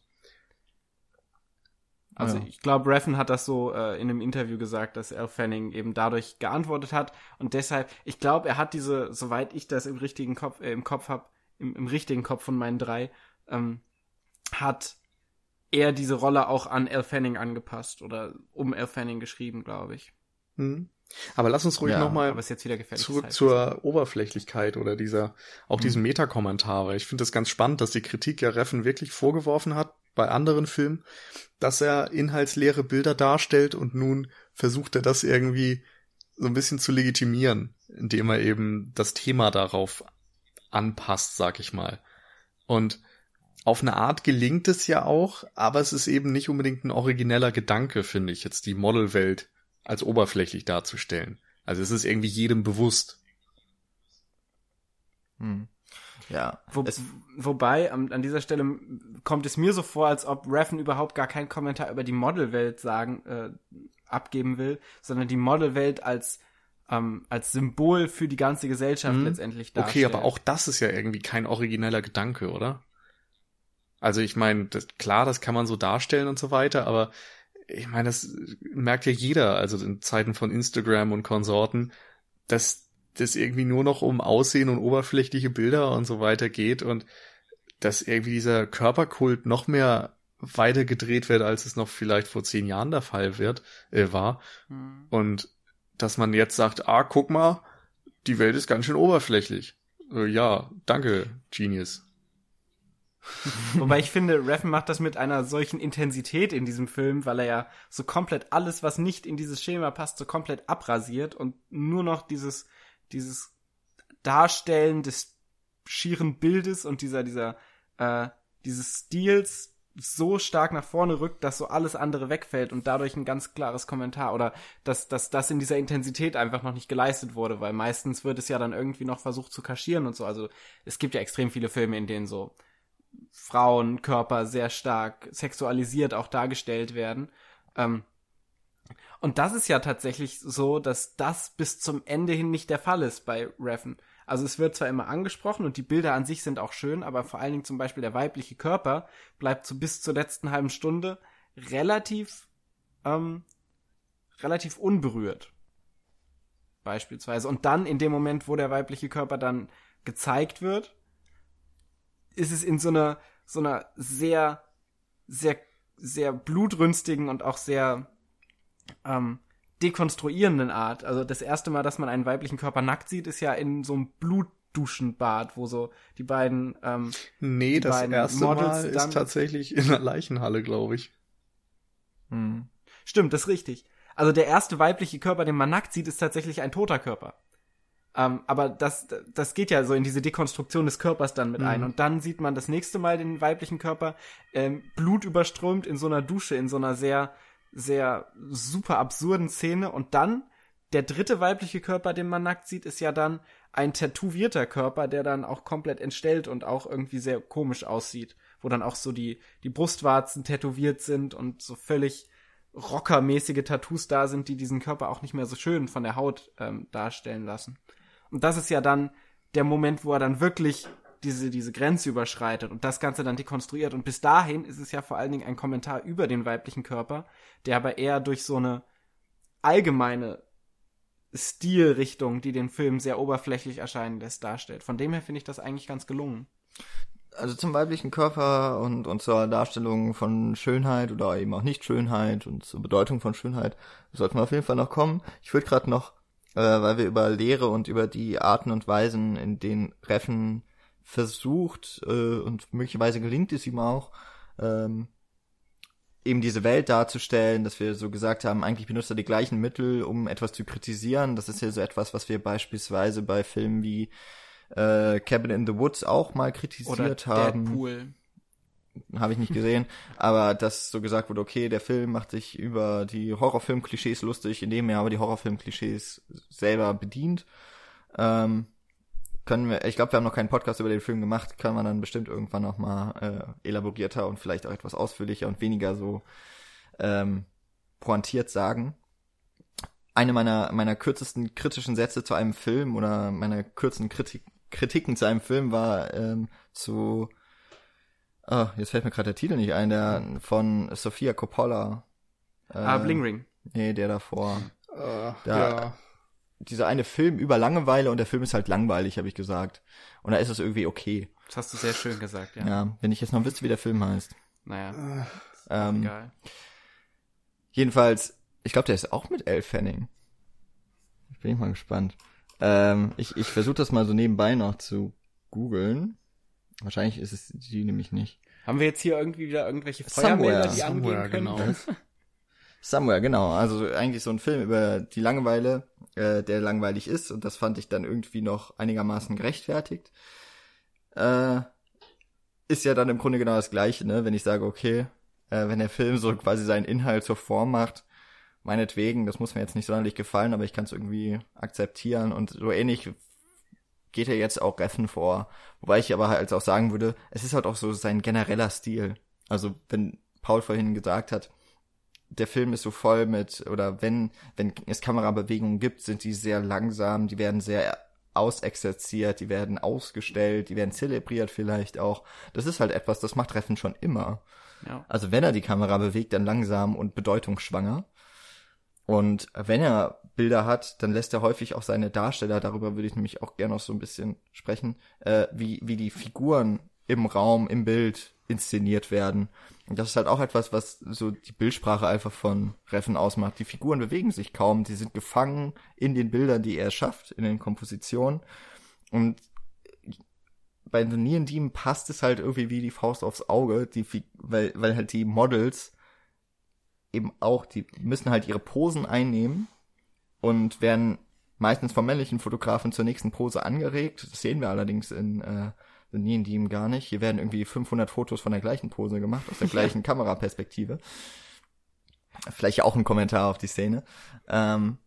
Also ja. ich glaube, Reffen hat das so äh, in einem Interview gesagt, dass Elle Fanning eben dadurch geantwortet hat und deshalb, ich glaube, er hat diese, soweit ich das im richtigen Kopf, äh, im Kopf habe, im, im richtigen Kopf von meinen drei, ähm, hat er diese Rolle auch an Elle Fanning angepasst oder um Elle Fanning geschrieben, glaube ich. Hm. Aber lass uns ruhig ja, nochmal zurück zur Oberflächlichkeit oder dieser, auch hm. diesem Metakommentar, weil ich finde das ganz spannend, dass die Kritik ja Reffen wirklich vorgeworfen hat bei anderen Filmen, dass er inhaltsleere Bilder darstellt und nun versucht er das irgendwie so ein bisschen zu legitimieren, indem er eben das Thema darauf anpasst, sag ich mal. Und auf eine Art gelingt es ja auch, aber es ist eben nicht unbedingt ein origineller Gedanke, finde ich, jetzt die Modelwelt als oberflächlich darzustellen. Also es ist irgendwie jedem bewusst. Hm. Ja. Wo, wobei, an, an, dieser Stelle kommt es mir so vor, als ob Reffen überhaupt gar keinen Kommentar über die Modelwelt sagen, äh, abgeben will, sondern die Modelwelt als ähm, als Symbol für die ganze Gesellschaft mhm. letztendlich darstellt. Okay, aber auch das ist ja irgendwie kein origineller Gedanke, oder? Also ich meine, klar, das kann man so darstellen und so weiter, aber ich meine, das merkt ja jeder, also in Zeiten von Instagram und Konsorten, dass das irgendwie nur noch um Aussehen und oberflächliche Bilder und so weiter geht und dass irgendwie dieser Körperkult noch mehr weiter gedreht wird, als es noch vielleicht vor zehn Jahren der Fall wird, äh, war. Mhm. Und dass man jetzt sagt, ah, guck mal, die Welt ist ganz schön oberflächlich. Äh, ja, danke, Genius. Wobei ich finde, Reffen macht das mit einer solchen Intensität in diesem Film, weil er ja so komplett alles, was nicht in dieses Schema passt, so komplett abrasiert und nur noch dieses, dieses Darstellen des schieren Bildes und dieser, dieser, äh, dieses Stils so stark nach vorne rückt, dass so alles andere wegfällt und dadurch ein ganz klares Kommentar oder dass, dass das in dieser Intensität einfach noch nicht geleistet wurde, weil meistens wird es ja dann irgendwie noch versucht zu kaschieren und so. Also es gibt ja extrem viele Filme, in denen so Frauenkörper sehr stark sexualisiert auch dargestellt werden. Ähm, und das ist ja tatsächlich so, dass das bis zum Ende hin nicht der Fall ist bei Reffen. Also es wird zwar immer angesprochen und die Bilder an sich sind auch schön, aber vor allen Dingen zum Beispiel der weibliche Körper bleibt so bis zur letzten halben Stunde relativ, ähm, relativ unberührt. Beispielsweise. Und dann in dem Moment, wo der weibliche Körper dann gezeigt wird, ist es in so einer, so einer sehr, sehr, sehr blutrünstigen und auch sehr, ähm, dekonstruierenden Art. Also das erste Mal, dass man einen weiblichen Körper nackt sieht, ist ja in so einem Blutduschenbad, wo so die beiden ähm, Nee, das erste Models Mal ist tatsächlich in der Leichenhalle, glaube ich. Hm. Stimmt, das ist richtig. Also der erste weibliche Körper, den man nackt sieht, ist tatsächlich ein toter Körper. Ähm, aber das, das geht ja so in diese Dekonstruktion des Körpers dann mit Mhm. ein. Und dann sieht man das nächste Mal den weiblichen Körper ähm, blutüberströmt in so einer Dusche, in so einer sehr, sehr super absurden Szene. Und dann der dritte weibliche Körper, den man nackt sieht, ist ja dann ein tätowierter Körper, der dann auch komplett entstellt und auch irgendwie sehr komisch aussieht. Wo dann auch so die, die Brustwarzen tätowiert sind und so völlig rockermäßige Tattoos da sind, die diesen Körper auch nicht mehr so schön von der Haut ähm, darstellen lassen. Und das ist ja dann der Moment, wo er dann wirklich diese, diese Grenze überschreitet und das Ganze dann dekonstruiert. Und bis dahin ist es ja vor allen Dingen ein Kommentar über den weiblichen Körper, der aber eher durch so eine allgemeine Stilrichtung, die den Film sehr oberflächlich erscheinen lässt, darstellt. Von dem her finde ich das eigentlich ganz gelungen. Also zum weiblichen Körper und, und zur Darstellung von Schönheit oder eben auch Nicht-Schönheit und zur Bedeutung von Schönheit sollten wir auf jeden Fall noch kommen. Ich würde gerade noch, äh, weil wir über Lehre und über die Arten und Weisen, in denen Reffen versucht äh, und möglicherweise gelingt es ihm auch, ähm, eben diese Welt darzustellen, dass wir so gesagt haben, eigentlich benutzt er die gleichen Mittel, um etwas zu kritisieren. Das ist ja so etwas, was wir beispielsweise bei Filmen wie äh, Cabin in the Woods auch mal Oder kritisiert haben. Deadpool. Habe ich nicht gesehen, aber dass so gesagt wurde, okay, der Film macht sich über die Horrorfilm-Klischees lustig, indem er aber die Horrorfilm-Klischees selber bedient. Ähm, können wir, ich glaube, wir haben noch keinen Podcast über den Film gemacht, kann man dann bestimmt irgendwann noch mal äh, elaborierter und vielleicht auch etwas ausführlicher und weniger so ähm, pointiert sagen. Eine meiner meiner kürzesten kritischen Sätze zu einem Film oder meiner kürzesten Kritik, Kritiken zu einem Film war ähm, zu Ah, jetzt fällt mir gerade der Titel nicht ein, der von Sofia Coppola. Äh, ah, Bling Ring. Nee, der davor. Äh, Ja. ja. Dieser eine Film über Langeweile und der Film ist halt langweilig, habe ich gesagt. Und da ist es irgendwie okay. Das hast du sehr schön gesagt, ja. Ja, wenn ich jetzt noch wüsste, wie der Film heißt. Naja, Ähm, egal. jedenfalls, ich glaube, der ist auch mit Elle Fanning. Bin ich mal gespannt. Ähm, ich ich versuche das mal so nebenbei noch zu googeln. Wahrscheinlich ist es die nämlich nicht. Haben wir jetzt hier irgendwie wieder irgendwelche. Feuermelder, die angehen können? genau. Somewhere, genau. Also eigentlich so ein Film über die Langeweile, äh, der langweilig ist und das fand ich dann irgendwie noch einigermaßen gerechtfertigt. Äh, ist ja dann im Grunde genau das Gleiche, ne? Wenn ich sage, okay, äh, wenn der Film so quasi seinen Inhalt zur Form macht, meinetwegen, das muss mir jetzt nicht sonderlich gefallen, aber ich kann es irgendwie akzeptieren und so ähnlich geht er jetzt auch Reffen vor. Wobei ich aber halt auch sagen würde, es ist halt auch so sein genereller Stil. Also wenn Paul vorhin gesagt hat, der Film ist so voll mit, oder wenn, wenn es Kamerabewegungen gibt, sind die sehr langsam, die werden sehr ausexerziert, die werden ausgestellt, die werden zelebriert vielleicht auch. Das ist halt etwas, das macht Reffen schon immer. Ja. Also wenn er die Kamera bewegt, dann langsam und bedeutungsschwanger. Und wenn er Bilder hat, dann lässt er häufig auch seine Darsteller, darüber würde ich nämlich auch gerne noch so ein bisschen sprechen, äh, wie, wie die Figuren im Raum, im Bild inszeniert werden. Und das ist halt auch etwas, was so die Bildsprache einfach von Reffen ausmacht. Die Figuren bewegen sich kaum, die sind gefangen in den Bildern, die er schafft, in den Kompositionen. Und bei The Neon Demon passt es halt irgendwie wie die Faust aufs Auge, die, weil, weil halt die Models eben auch, die müssen halt ihre Posen einnehmen und werden meistens vom männlichen Fotografen zur nächsten Pose angeregt. Das sehen wir allerdings in äh, The Neon Demon gar nicht. Hier werden irgendwie 500 Fotos von der gleichen Pose gemacht, aus der gleichen Kameraperspektive. Vielleicht auch ein Kommentar auf die Szene. Ähm,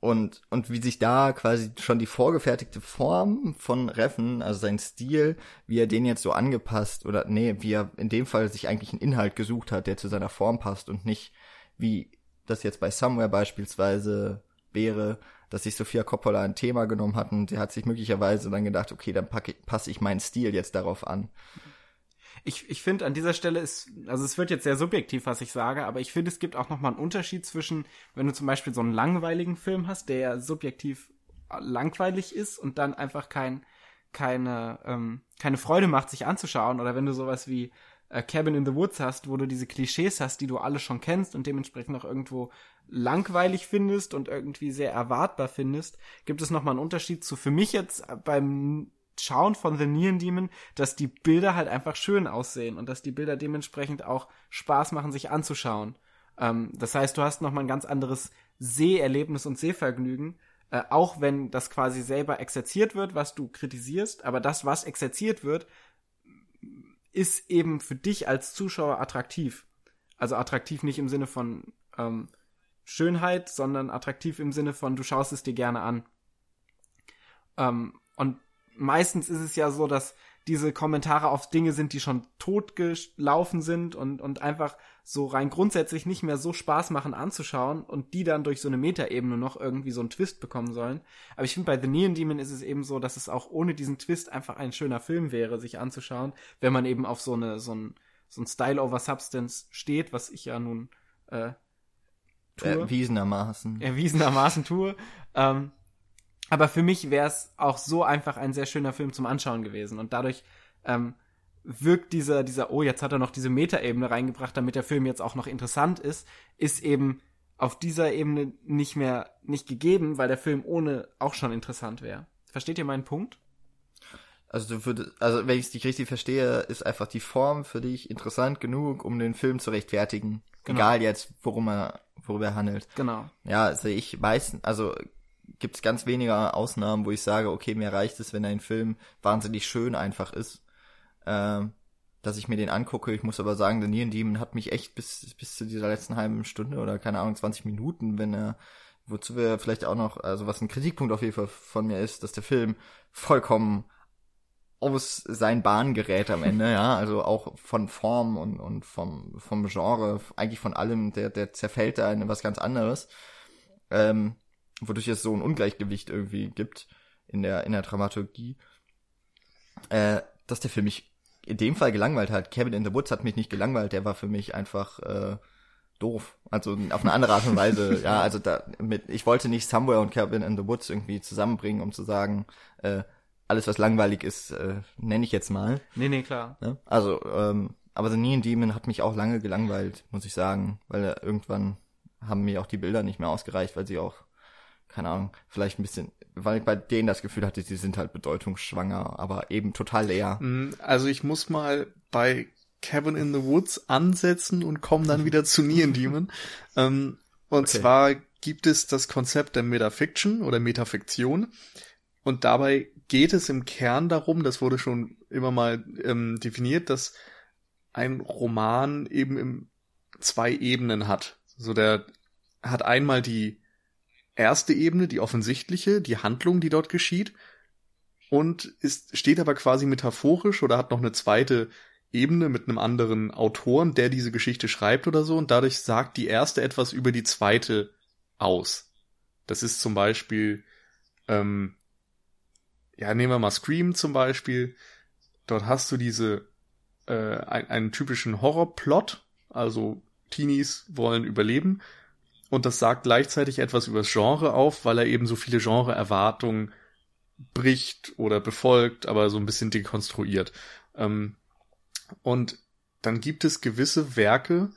und, und wie sich da quasi schon die vorgefertigte Form von Reffen, also sein Stil, wie er den jetzt so angepasst oder nee, wie er in dem Fall sich eigentlich einen Inhalt gesucht hat, der zu seiner Form passt und nicht wie das jetzt bei Somewhere beispielsweise wäre, dass sich Sophia Coppola ein Thema genommen hat und sie hat sich möglicherweise dann gedacht, okay, dann passe ich meinen Stil jetzt darauf an. Ich, ich finde, an dieser Stelle ist, also es wird jetzt sehr subjektiv, was ich sage, aber ich finde, es gibt auch nochmal einen Unterschied zwischen, wenn du zum Beispiel so einen langweiligen Film hast, der ja subjektiv langweilig ist und dann einfach kein, keine, ähm, keine Freude macht, sich anzuschauen, oder wenn du sowas wie äh, Cabin in the Woods hast, wo du diese Klischees hast, die du alle schon kennst und dementsprechend auch irgendwo langweilig findest und irgendwie sehr erwartbar findest, gibt es nochmal einen Unterschied zu für mich jetzt beim Schauen von The Neon Demon, dass die Bilder halt einfach schön aussehen und dass die Bilder dementsprechend auch Spaß machen, sich anzuschauen. Ähm, das heißt, du hast nochmal ein ganz anderes Seherlebnis und Sehvergnügen, äh, auch wenn das quasi selber exerziert wird, was du kritisierst, aber das, was exerziert wird, ist eben für dich als Zuschauer attraktiv. Also attraktiv nicht im Sinne von ähm, Schönheit, sondern attraktiv im Sinne von, du schaust es dir gerne an. Ähm, und meistens ist es ja so, dass diese Kommentare auf Dinge sind, die schon totgelaufen sind und, und einfach so rein grundsätzlich nicht mehr so Spaß machen anzuschauen und die dann durch so eine Metaebene noch irgendwie so einen Twist bekommen sollen. Aber ich finde, bei The Neon Demon ist es eben so, dass es auch ohne diesen Twist einfach ein schöner Film wäre, sich anzuschauen, wenn man eben auf so eine, so ein, so ein Style over Substance steht, was ich ja nun, äh, tue. Erwiesenermaßen. Erwiesenermaßen tue. Ähm, aber für mich wäre es auch so einfach ein sehr schöner Film zum Anschauen gewesen. Und dadurch ähm, wirkt dieser, dieser, oh, jetzt hat er noch diese Metaebene reingebracht, damit der Film jetzt auch noch interessant ist, ist eben auf dieser Ebene nicht mehr nicht gegeben, weil der Film ohne auch schon interessant wäre. Versteht ihr meinen Punkt? Also du würdest, also wenn ich es dich richtig verstehe, ist einfach die Form für dich interessant genug, um den Film zu rechtfertigen. Genau. Egal jetzt, worum er, worüber er handelt. Genau. Ja, also ich weiß, also gibt es ganz wenige Ausnahmen, wo ich sage, okay, mir reicht es, wenn ein Film wahnsinnig schön einfach ist, ähm, dass ich mir den angucke. Ich muss aber sagen, The Neon Demon hat mich echt bis, bis zu dieser letzten halben Stunde oder keine Ahnung, 20 Minuten, wenn er, wozu wir vielleicht auch noch, also was ein Kritikpunkt auf jeden Fall von mir ist, dass der Film vollkommen aus sein Bahn gerät am Ende, ja, also auch von Form und, und vom, vom Genre, eigentlich von allem, der, der zerfällt da in was ganz anderes. Ähm, wodurch es so ein Ungleichgewicht irgendwie gibt in der, in der Dramaturgie, äh, dass der Film mich in dem Fall gelangweilt hat. Kevin in the Woods hat mich nicht gelangweilt, der war für mich einfach äh, doof. Also auf eine andere Art und Weise. ja, also da mit, ich wollte nicht Somewhere und Kevin in the Woods irgendwie zusammenbringen, um zu sagen, äh, alles was langweilig ist, äh, nenne ich jetzt mal. Nee, nee, klar. Ne? Also, ähm, aber The Neon Demon hat mich auch lange gelangweilt, muss ich sagen, weil irgendwann haben mir auch die Bilder nicht mehr ausgereicht, weil sie auch keine Ahnung, vielleicht ein bisschen, weil ich bei denen das Gefühl hatte, sie sind halt bedeutungsschwanger, aber eben total leer. Mm, also ich muss mal bei Cabin in the Woods ansetzen und komme dann wieder zu Neon Demon. ähm, und okay. zwar gibt es das Konzept der Metafiction oder Metafiktion. Und dabei geht es im Kern darum, das wurde schon immer mal ähm, definiert, dass ein Roman eben im zwei Ebenen hat. So der hat einmal die erste Ebene, die offensichtliche, die Handlung, die dort geschieht, und ist, steht aber quasi metaphorisch oder hat noch eine zweite Ebene mit einem anderen Autoren, der diese Geschichte schreibt oder so, und dadurch sagt die erste etwas über die zweite aus. Das ist zum Beispiel, ähm, ja, nehmen wir mal Scream zum Beispiel. Dort hast du diese, äh, einen, einen typischen Horrorplot, also Teenies wollen überleben und das sagt gleichzeitig etwas über das Genre auf, weil er eben so viele Genre-Erwartungen bricht oder befolgt, aber so ein bisschen dekonstruiert. Ähm, und dann gibt es gewisse Werke,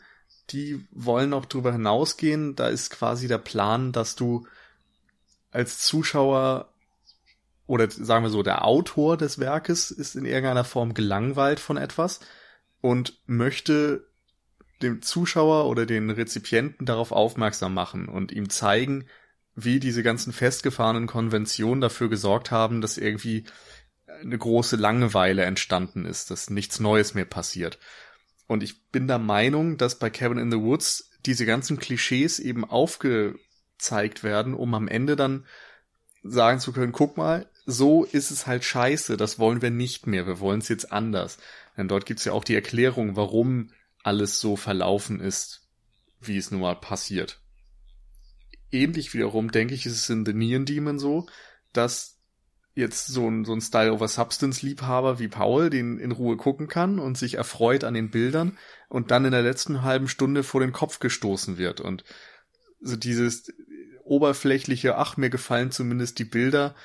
die wollen auch darüber hinausgehen. Da ist quasi der Plan, dass du als Zuschauer oder sagen wir so, der Autor des Werkes ist in irgendeiner Form gelangweilt von etwas und möchte dem Zuschauer oder den Rezipienten darauf aufmerksam machen und ihm zeigen, wie diese ganzen festgefahrenen Konventionen dafür gesorgt haben, dass irgendwie eine große Langeweile entstanden ist, dass nichts Neues mehr passiert. Und ich bin der Meinung, dass bei Cabin in the Woods diese ganzen Klischees eben aufgezeigt werden, um am Ende dann sagen zu können, guck mal, so ist es halt scheiße, das wollen wir nicht mehr, wir wollen es jetzt anders. Denn dort gibt's ja auch die Erklärung, warum alles so verlaufen ist, wie es nun mal passiert. Ähnlich wiederum, denke ich, ist es in The Neon Demon so, dass jetzt so ein, so ein Style over Substance Liebhaber wie Paul den in Ruhe gucken kann und sich erfreut an den Bildern und dann in der letzten halben Stunde vor den Kopf gestoßen wird und so dieses oberflächliche, ach, mir gefallen zumindest die Bilder,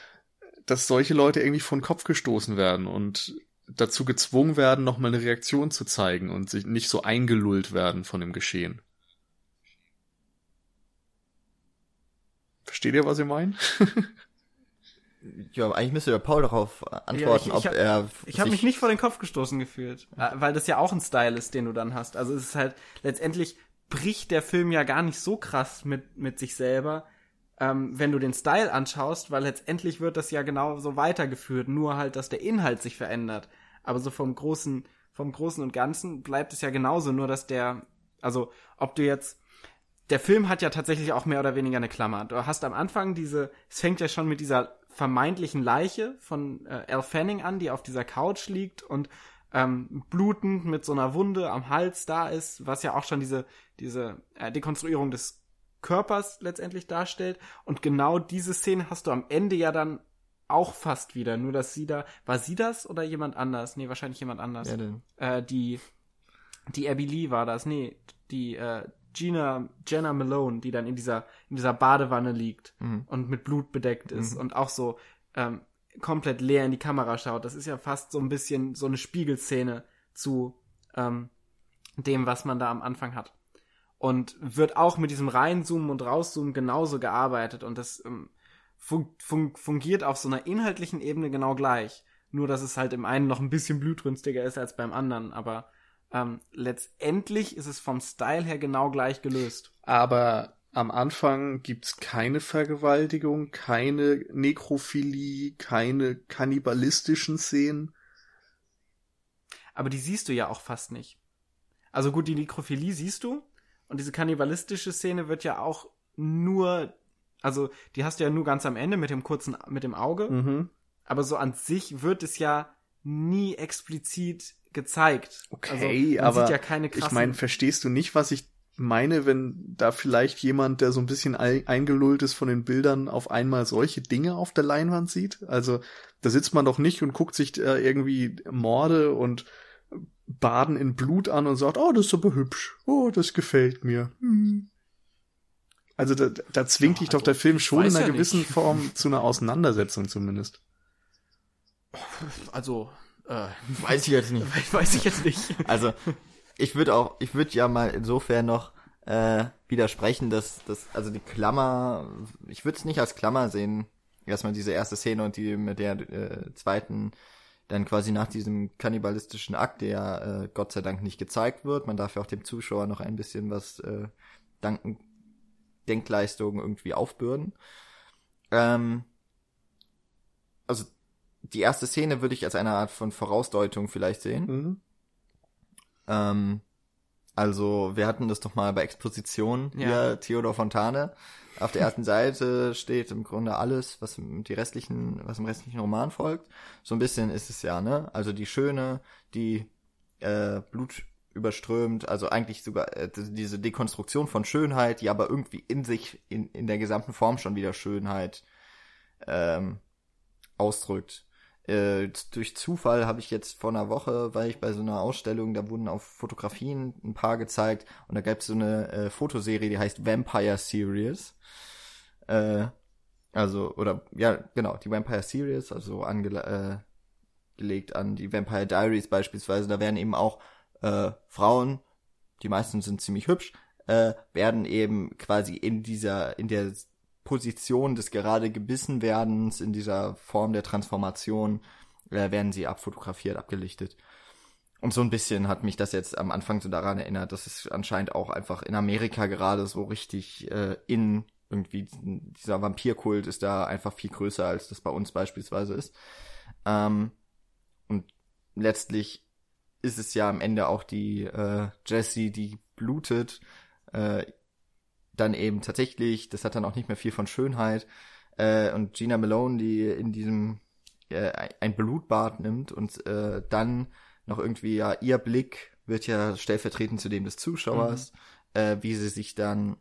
dass solche Leute irgendwie vor den Kopf gestoßen werden und dazu gezwungen werden, nochmal eine Reaktion zu zeigen und sich nicht so eingelullt werden von dem Geschehen. Versteht ihr, was ihr meint? Ja, eigentlich müsste der Paul darauf antworten, Ja, ich- ich ob hab- er. Ich habe mich nicht vor den Kopf gestoßen gefühlt, äh, weil das ja auch ein Style ist, den du dann hast. Also es ist halt letztendlich bricht der Film ja gar nicht so krass mit mit sich selber, ähm, wenn du den Style anschaust, weil letztendlich wird das ja genau so weitergeführt, nur halt, dass der Inhalt sich verändert. Aber so vom großen vom großen und Ganzen bleibt es ja genauso, nur dass der also ob du jetzt der Film hat ja tatsächlich auch mehr oder weniger eine Klammer. Du hast am Anfang diese, es fängt ja schon mit dieser vermeintlichen Leiche von äh, Elle Fanning an, die auf dieser Couch liegt und ähm, blutend mit so einer Wunde am Hals da ist, was ja auch schon diese, diese äh, Dekonstruierung des Körpers letztendlich darstellt. Und genau diese Szene hast du am Ende ja dann auch fast wieder. Nur dass sie da, war sie das oder jemand anders? Nee, wahrscheinlich jemand anders Ja, denn. äh, die die Abby Lee war das, nee, die äh, Gina Jenna Malone, die dann in dieser in dieser Badewanne liegt Mhm. und mit Blut bedeckt ist Mhm. und auch so ähm, komplett leer in die Kamera schaut. Das ist ja fast so ein bisschen so eine Spiegelszene zu ähm, dem, was man da am Anfang hat. Und wird auch mit diesem Reinzoomen und Rauszoomen genauso gearbeitet und das ähm, fun fun fungiert auf so einer inhaltlichen Ebene genau gleich. Nur, dass es halt im einen noch ein bisschen blutrünstiger ist als beim anderen, aber ähm, letztendlich ist es vom Style her genau gleich gelöst. Aber am Anfang gibt's keine Vergewaltigung, keine Nekrophilie, keine kannibalistischen Szenen. Aber die siehst du ja auch fast nicht. Also gut, die Nekrophilie siehst du und diese kannibalistische Szene wird ja auch nur, also die hast du ja nur ganz am Ende mit dem kurzen, mit dem Auge, Mhm. aber so an sich wird es ja nie explizit gezeigt. Okay, man aber ja Ich meine, verstehst du nicht, was ich meine, wenn da vielleicht jemand, der so ein bisschen ei- eingelullt ist von den Bildern, auf einmal solche Dinge auf der Leinwand sieht? Also, da sitzt man doch nicht und guckt sich äh, irgendwie Morde und Baden in Blut an und sagt, oh, das ist aber hübsch. Oh, das gefällt mir. Hm. Also da, da zwingt Ja, dich doch also, der Film schon in einer ja gewissen nicht. Form zu einer Auseinandersetzung zumindest. also, äh, Weiß ich jetzt nicht. weiß ich jetzt nicht. Also, ich würde auch, ich würde ja mal insofern noch äh, widersprechen, dass, dass, also die Klammer, ich würde es nicht als Klammer sehen, erstmal diese erste Szene und die mit der äh, zweiten, dann quasi nach diesem kannibalistischen Akt, der äh, Gott sei Dank nicht gezeigt wird. Man darf ja auch dem Zuschauer noch ein bisschen was äh, danken, Denkleistungen irgendwie aufbürden. Ähm, also die erste Szene würde ich als eine Art von Vorausdeutung vielleicht sehen. Mhm. Ähm, also, wir hatten das doch mal bei Exposition Ja. hier, Theodor Fontane. Auf der ersten Seite steht im Grunde alles, was im, die restlichen, was im restlichen Roman folgt. So ein bisschen ist es ja, ne? Also die Schöne, die äh, Blut überströmt, also eigentlich sogar äh, diese Dekonstruktion von Schönheit, die aber irgendwie in sich, in, in der gesamten Form schon wieder Schönheit ähm, ausdrückt. Äh, durch Zufall habe ich jetzt vor einer Woche, weil ich bei so einer Ausstellung, da wurden auf Fotografien ein paar gezeigt und da gab es so eine äh, Fotoserie, die heißt Vampire Series. Äh, also, oder, ja, genau, die Vampire Series, also angelegt äh, gelegt an die Vampire Diaries beispielsweise, da werden eben auch äh, Frauen, die meisten sind ziemlich hübsch, äh, werden eben quasi in dieser, in der Position des gerade gebissen werdens, in dieser Form der Transformation, äh, werden sie abfotografiert, abgelichtet. Und so ein bisschen hat mich das jetzt am Anfang so daran erinnert, dass es anscheinend auch einfach in Amerika gerade so richtig äh, in irgendwie dieser Vampirkult ist da einfach viel größer, als das bei uns beispielsweise ist. Ähm, und letztlich ist es ja am Ende auch die äh, Jessie, die blutet, äh, dann eben tatsächlich, das hat dann auch nicht mehr viel von Schönheit, äh, und Gina Malone, die in diesem äh, ein Blutbad nimmt und äh, dann noch irgendwie ja ihr Blick wird ja stellvertretend zu dem des Zuschauers, äh, wie sie sich dann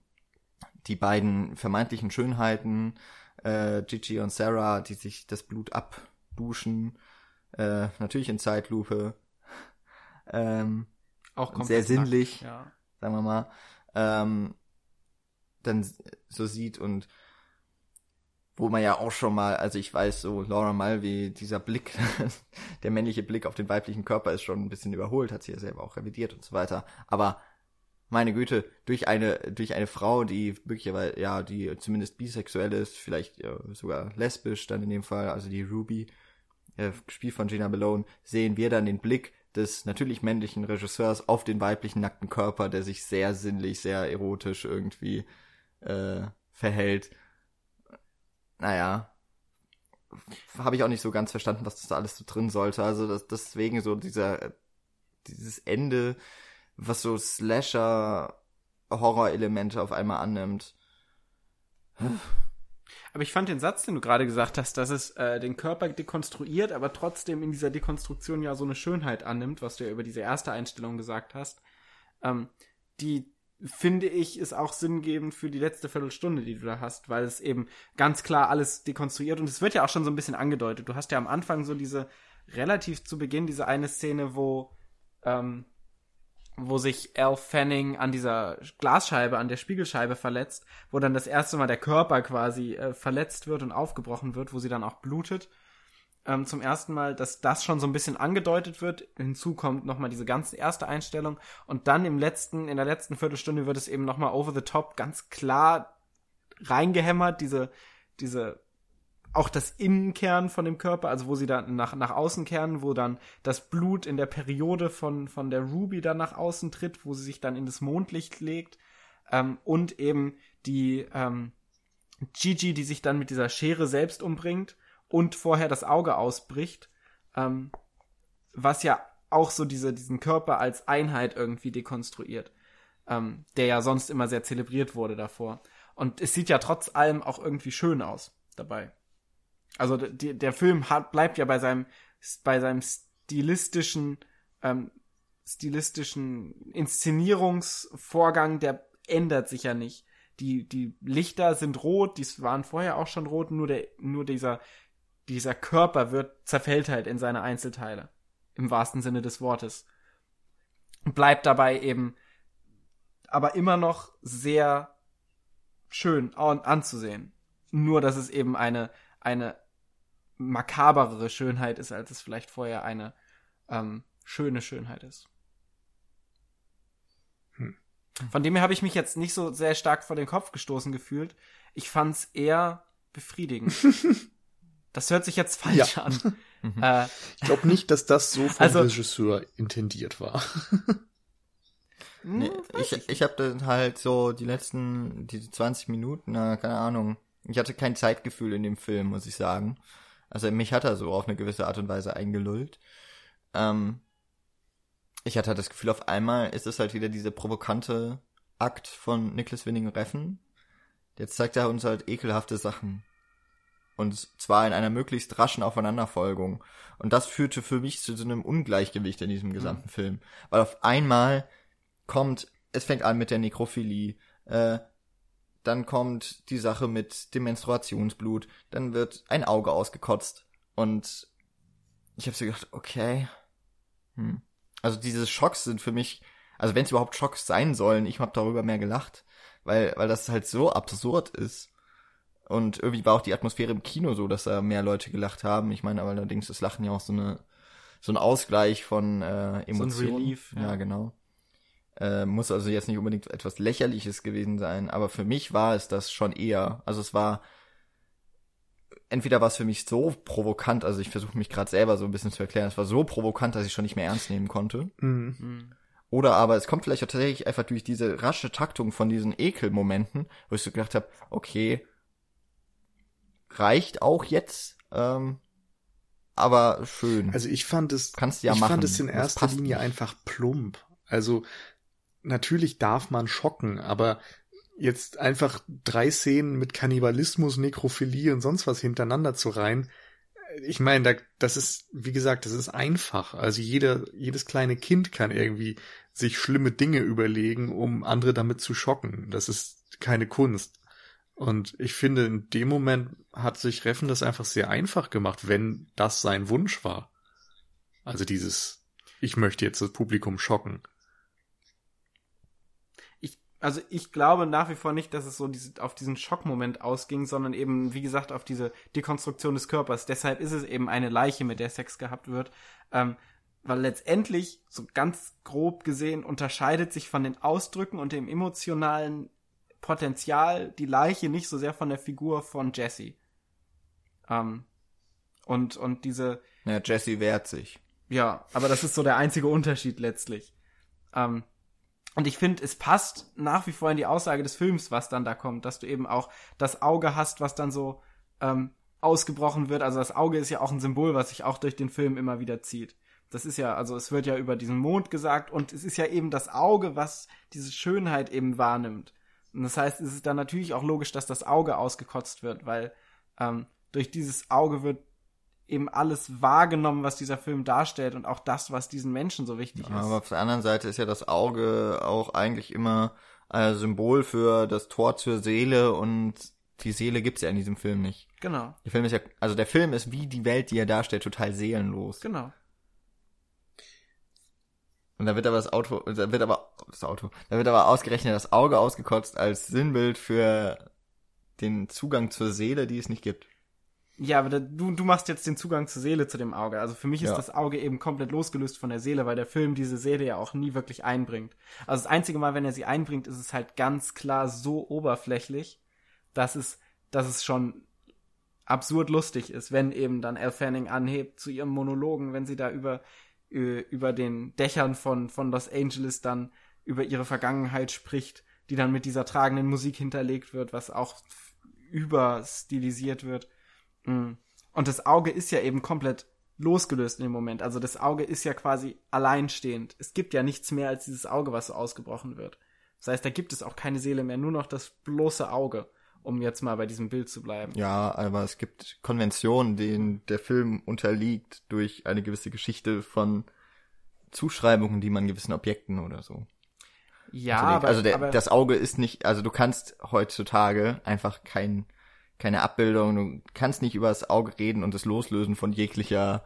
die beiden vermeintlichen Schönheiten, äh, Gigi und Sarah, die sich das Blut abduschen, äh, natürlich in Zeitlupe, ähm, Auch sehr sinnlich. Ja. sagen wir mal, ähm, dann so sieht und wo man ja auch schon mal, also ich weiß so, Laura Mulvey, dieser Blick, der männliche Blick auf den weiblichen Körper ist schon ein bisschen überholt, hat sie ja selber auch revidiert und so weiter, aber meine Güte, durch eine, durch eine Frau, die möglicherweise, ja, die zumindest bisexuell ist, vielleicht äh, sogar lesbisch dann in dem Fall, also die Ruby, äh, gespielt von Gina Malone, sehen wir dann den Blick des natürlich männlichen Regisseurs auf den weiblichen nackten Körper, der sich sehr sinnlich, sehr erotisch irgendwie äh, verhält. Naja, habe ich auch nicht so ganz verstanden, was das da alles so drin sollte. Also das, deswegen so dieser dieses Ende, was so Slasher Horror-Elemente auf einmal annimmt. Aber ich fand den Satz, den du gerade gesagt hast, dass es äh, den Körper dekonstruiert, aber trotzdem in dieser Dekonstruktion ja so eine Schönheit annimmt, was du ja über diese erste Einstellung gesagt hast, ähm, die finde ich, ist auch sinngebend für die letzte Viertelstunde, die du da hast, weil es eben ganz klar alles dekonstruiert und es wird ja auch schon so ein bisschen angedeutet. Du hast ja am Anfang so diese relativ zu Beginn diese eine Szene, wo ähm, wo sich Al Fanning an dieser Glasscheibe, an der Spiegelscheibe verletzt, wo dann das erste Mal der Körper quasi äh, verletzt wird und aufgebrochen wird, wo sie dann auch blutet. Ähm, zum ersten Mal, dass das schon so ein bisschen angedeutet wird. Hinzu kommt nochmal diese ganze erste Einstellung und dann im letzten, in der letzten Viertelstunde wird es eben nochmal over the top ganz klar reingehämmert, diese, diese auch das Innenkern von dem Körper, also wo sie dann nach, nach außen kehren, wo dann das Blut in der Periode von, von der Ruby dann nach außen tritt, wo sie sich dann in das Mondlicht legt. Ähm, und eben die ähm, Gigi, die sich dann mit dieser Schere selbst umbringt und vorher das Auge ausbricht. Ähm, was ja auch so diese, diesen Körper als Einheit irgendwie dekonstruiert. Ähm, der ja sonst immer sehr zelebriert wurde davor. Und es sieht ja trotz allem auch irgendwie schön aus dabei. Also die, der Film hat, bleibt ja bei seinem, bei seinem stilistischen, ähm, stilistischen Inszenierungsvorgang, der ändert sich ja nicht. Die, die Lichter sind rot, die waren vorher auch schon rot, nur der, nur dieser, dieser Körper wird, zerfällt halt in seine Einzelteile. Im wahrsten Sinne des Wortes. Und bleibt dabei eben, aber immer noch sehr schön anzusehen. Nur, dass es eben eine, eine makaberere Schönheit ist, als es vielleicht vorher eine ähm, schöne Schönheit ist. Hm. Von dem her habe ich mich jetzt nicht so sehr stark vor den Kopf gestoßen gefühlt. Ich fand's eher befriedigend. das hört sich jetzt falsch ja. an. Mhm. Äh, ich glaube nicht, dass das so vom also, Regisseur intendiert war. nee, ich ich habe dann halt so die letzten, diese 20 Minuten, na, keine Ahnung. Ich hatte kein Zeitgefühl in dem Film, muss ich sagen. Also mich hat er so auf eine gewisse Art und Weise eingelullt. Ähm, ich hatte halt das Gefühl, auf einmal ist es halt wieder diese provokante Akt von Nicholas Winning Reffen. Jetzt zeigt er uns halt ekelhafte Sachen. Und zwar in einer möglichst raschen Aufeinanderfolgung. Und das führte für mich zu so einem Ungleichgewicht in diesem gesamten mhm. Film. Weil auf einmal kommt, es fängt an mit der Nekrophilie, äh, dann kommt die Sache mit dem Menstruationsblut, dann wird ein Auge ausgekotzt und ich habe so gedacht, okay, hm. also diese Schocks sind für mich, also wenn es überhaupt Schocks sein sollen, ich habe darüber mehr gelacht, weil weil das halt so absurd ist. Und irgendwie war auch die Atmosphäre im Kino so, dass da mehr Leute gelacht haben. Ich meine, aber allerdings ist Lachen ja auch so eine so ein Ausgleich von äh, Emotionen. So ein Relief, ja. ja, genau. Äh, muss also jetzt nicht unbedingt etwas Lächerliches gewesen sein, aber für mich war es das schon eher. Also es war entweder war es für mich so provokant, also ich versuche mich gerade selber so ein bisschen zu erklären, es war so provokant, dass ich schon nicht mehr ernst nehmen konnte. Mhm. mhm. Oder aber es kommt vielleicht auch tatsächlich einfach durch diese rasche Taktung von diesen Ekelmomenten, wo ich so gedacht habe, okay, reicht auch jetzt, ähm, aber schön. Also ich fand es, Kannst ja ich machen. fand es in erster Linie nicht. einfach plump. Also natürlich darf man schocken, aber jetzt einfach drei Szenen mit Kannibalismus, Nekrophilie und sonst was hintereinander zu reihen, ich meine, da, das ist, wie gesagt, das ist einfach. Also jeder, jedes kleine Kind kann irgendwie sich schlimme Dinge überlegen, um andere damit zu schocken. Das ist keine Kunst. Und ich finde, in dem Moment hat sich Reffen das einfach sehr einfach gemacht, wenn das sein Wunsch war. Also dieses, ich möchte jetzt das Publikum schocken also ich glaube nach wie vor nicht, dass es so diese, auf diesen Schockmoment ausging, sondern eben, wie gesagt, auf diese Dekonstruktion des Körpers. Deshalb ist es eben eine Leiche, mit der Sex gehabt wird. Ähm, weil letztendlich, so ganz grob gesehen, unterscheidet sich von den Ausdrücken und dem emotionalen Potenzial die Leiche nicht so sehr von der Figur von Jesse. Ähm, und, und diese. Ja, Jesse wehrt sich. Ja, aber das ist so der einzige Unterschied letztlich. Ähm, und ich finde, es passt nach wie vor in die Aussage des Films, was dann da kommt, dass du eben auch das Auge hast, was dann so ähm, ausgebrochen wird. Also das Auge ist ja auch ein Symbol, was sich auch durch den Film immer wieder zieht. Das ist ja, also es wird ja über diesen Mond gesagt und es ist ja eben das Auge, was diese Schönheit eben wahrnimmt. Und das heißt, es ist dann natürlich auch logisch, dass das Auge ausgekotzt wird, weil ähm, durch dieses Auge wird eben alles wahrgenommen, was dieser Film darstellt und auch das, was diesen Menschen so wichtig Ja, ist. aber auf der anderen Seite ist ja das Auge auch eigentlich immer ein Symbol für das Tor zur Seele und die Seele gibt's ja in diesem Film nicht. Genau, Der Film ist ja, also der Film ist wie die Welt, die er darstellt, total seelenlos. genau. Und da wird aber das Auto, da wird aber das Auto, da wird aber ausgerechnet das Auge ausgekotzt als Sinnbild für den Zugang zur Seele, die es nicht gibt. Ja, aber da, du, du machst jetzt den Zugang zur Seele zu dem Auge. Also für mich ist Ja. das Auge eben komplett losgelöst von der Seele, weil der Film diese Seele ja auch nie wirklich einbringt. Also das einzige Mal, wenn er sie einbringt, ist es halt ganz klar so oberflächlich, dass es, dass es schon absurd lustig ist, wenn eben dann Elle Fanning anhebt zu ihrem Monologen, wenn sie da über, über den Dächern von, von Los Angeles dann über ihre Vergangenheit spricht, die dann mit dieser tragenden Musik hinterlegt wird, was auch überstilisiert wird. Mm. Und das Auge ist ja eben komplett losgelöst in dem Moment. Also das Auge ist ja quasi alleinstehend. Es gibt ja nichts mehr als dieses Auge, was so ausgebrochen wird. Das heißt, da gibt es auch keine Seele mehr, nur noch das bloße Auge, um jetzt mal bei diesem Bild zu bleiben. Ja, aber es gibt Konventionen, denen der Film unterliegt durch eine gewisse Geschichte von Zuschreibungen, die man gewissen Objekten oder so. Ja, aber, also der, aber das Auge ist nicht, also du kannst heutzutage einfach kein, keine Abbildung, du kannst nicht über das Auge reden und es loslösen von jeglicher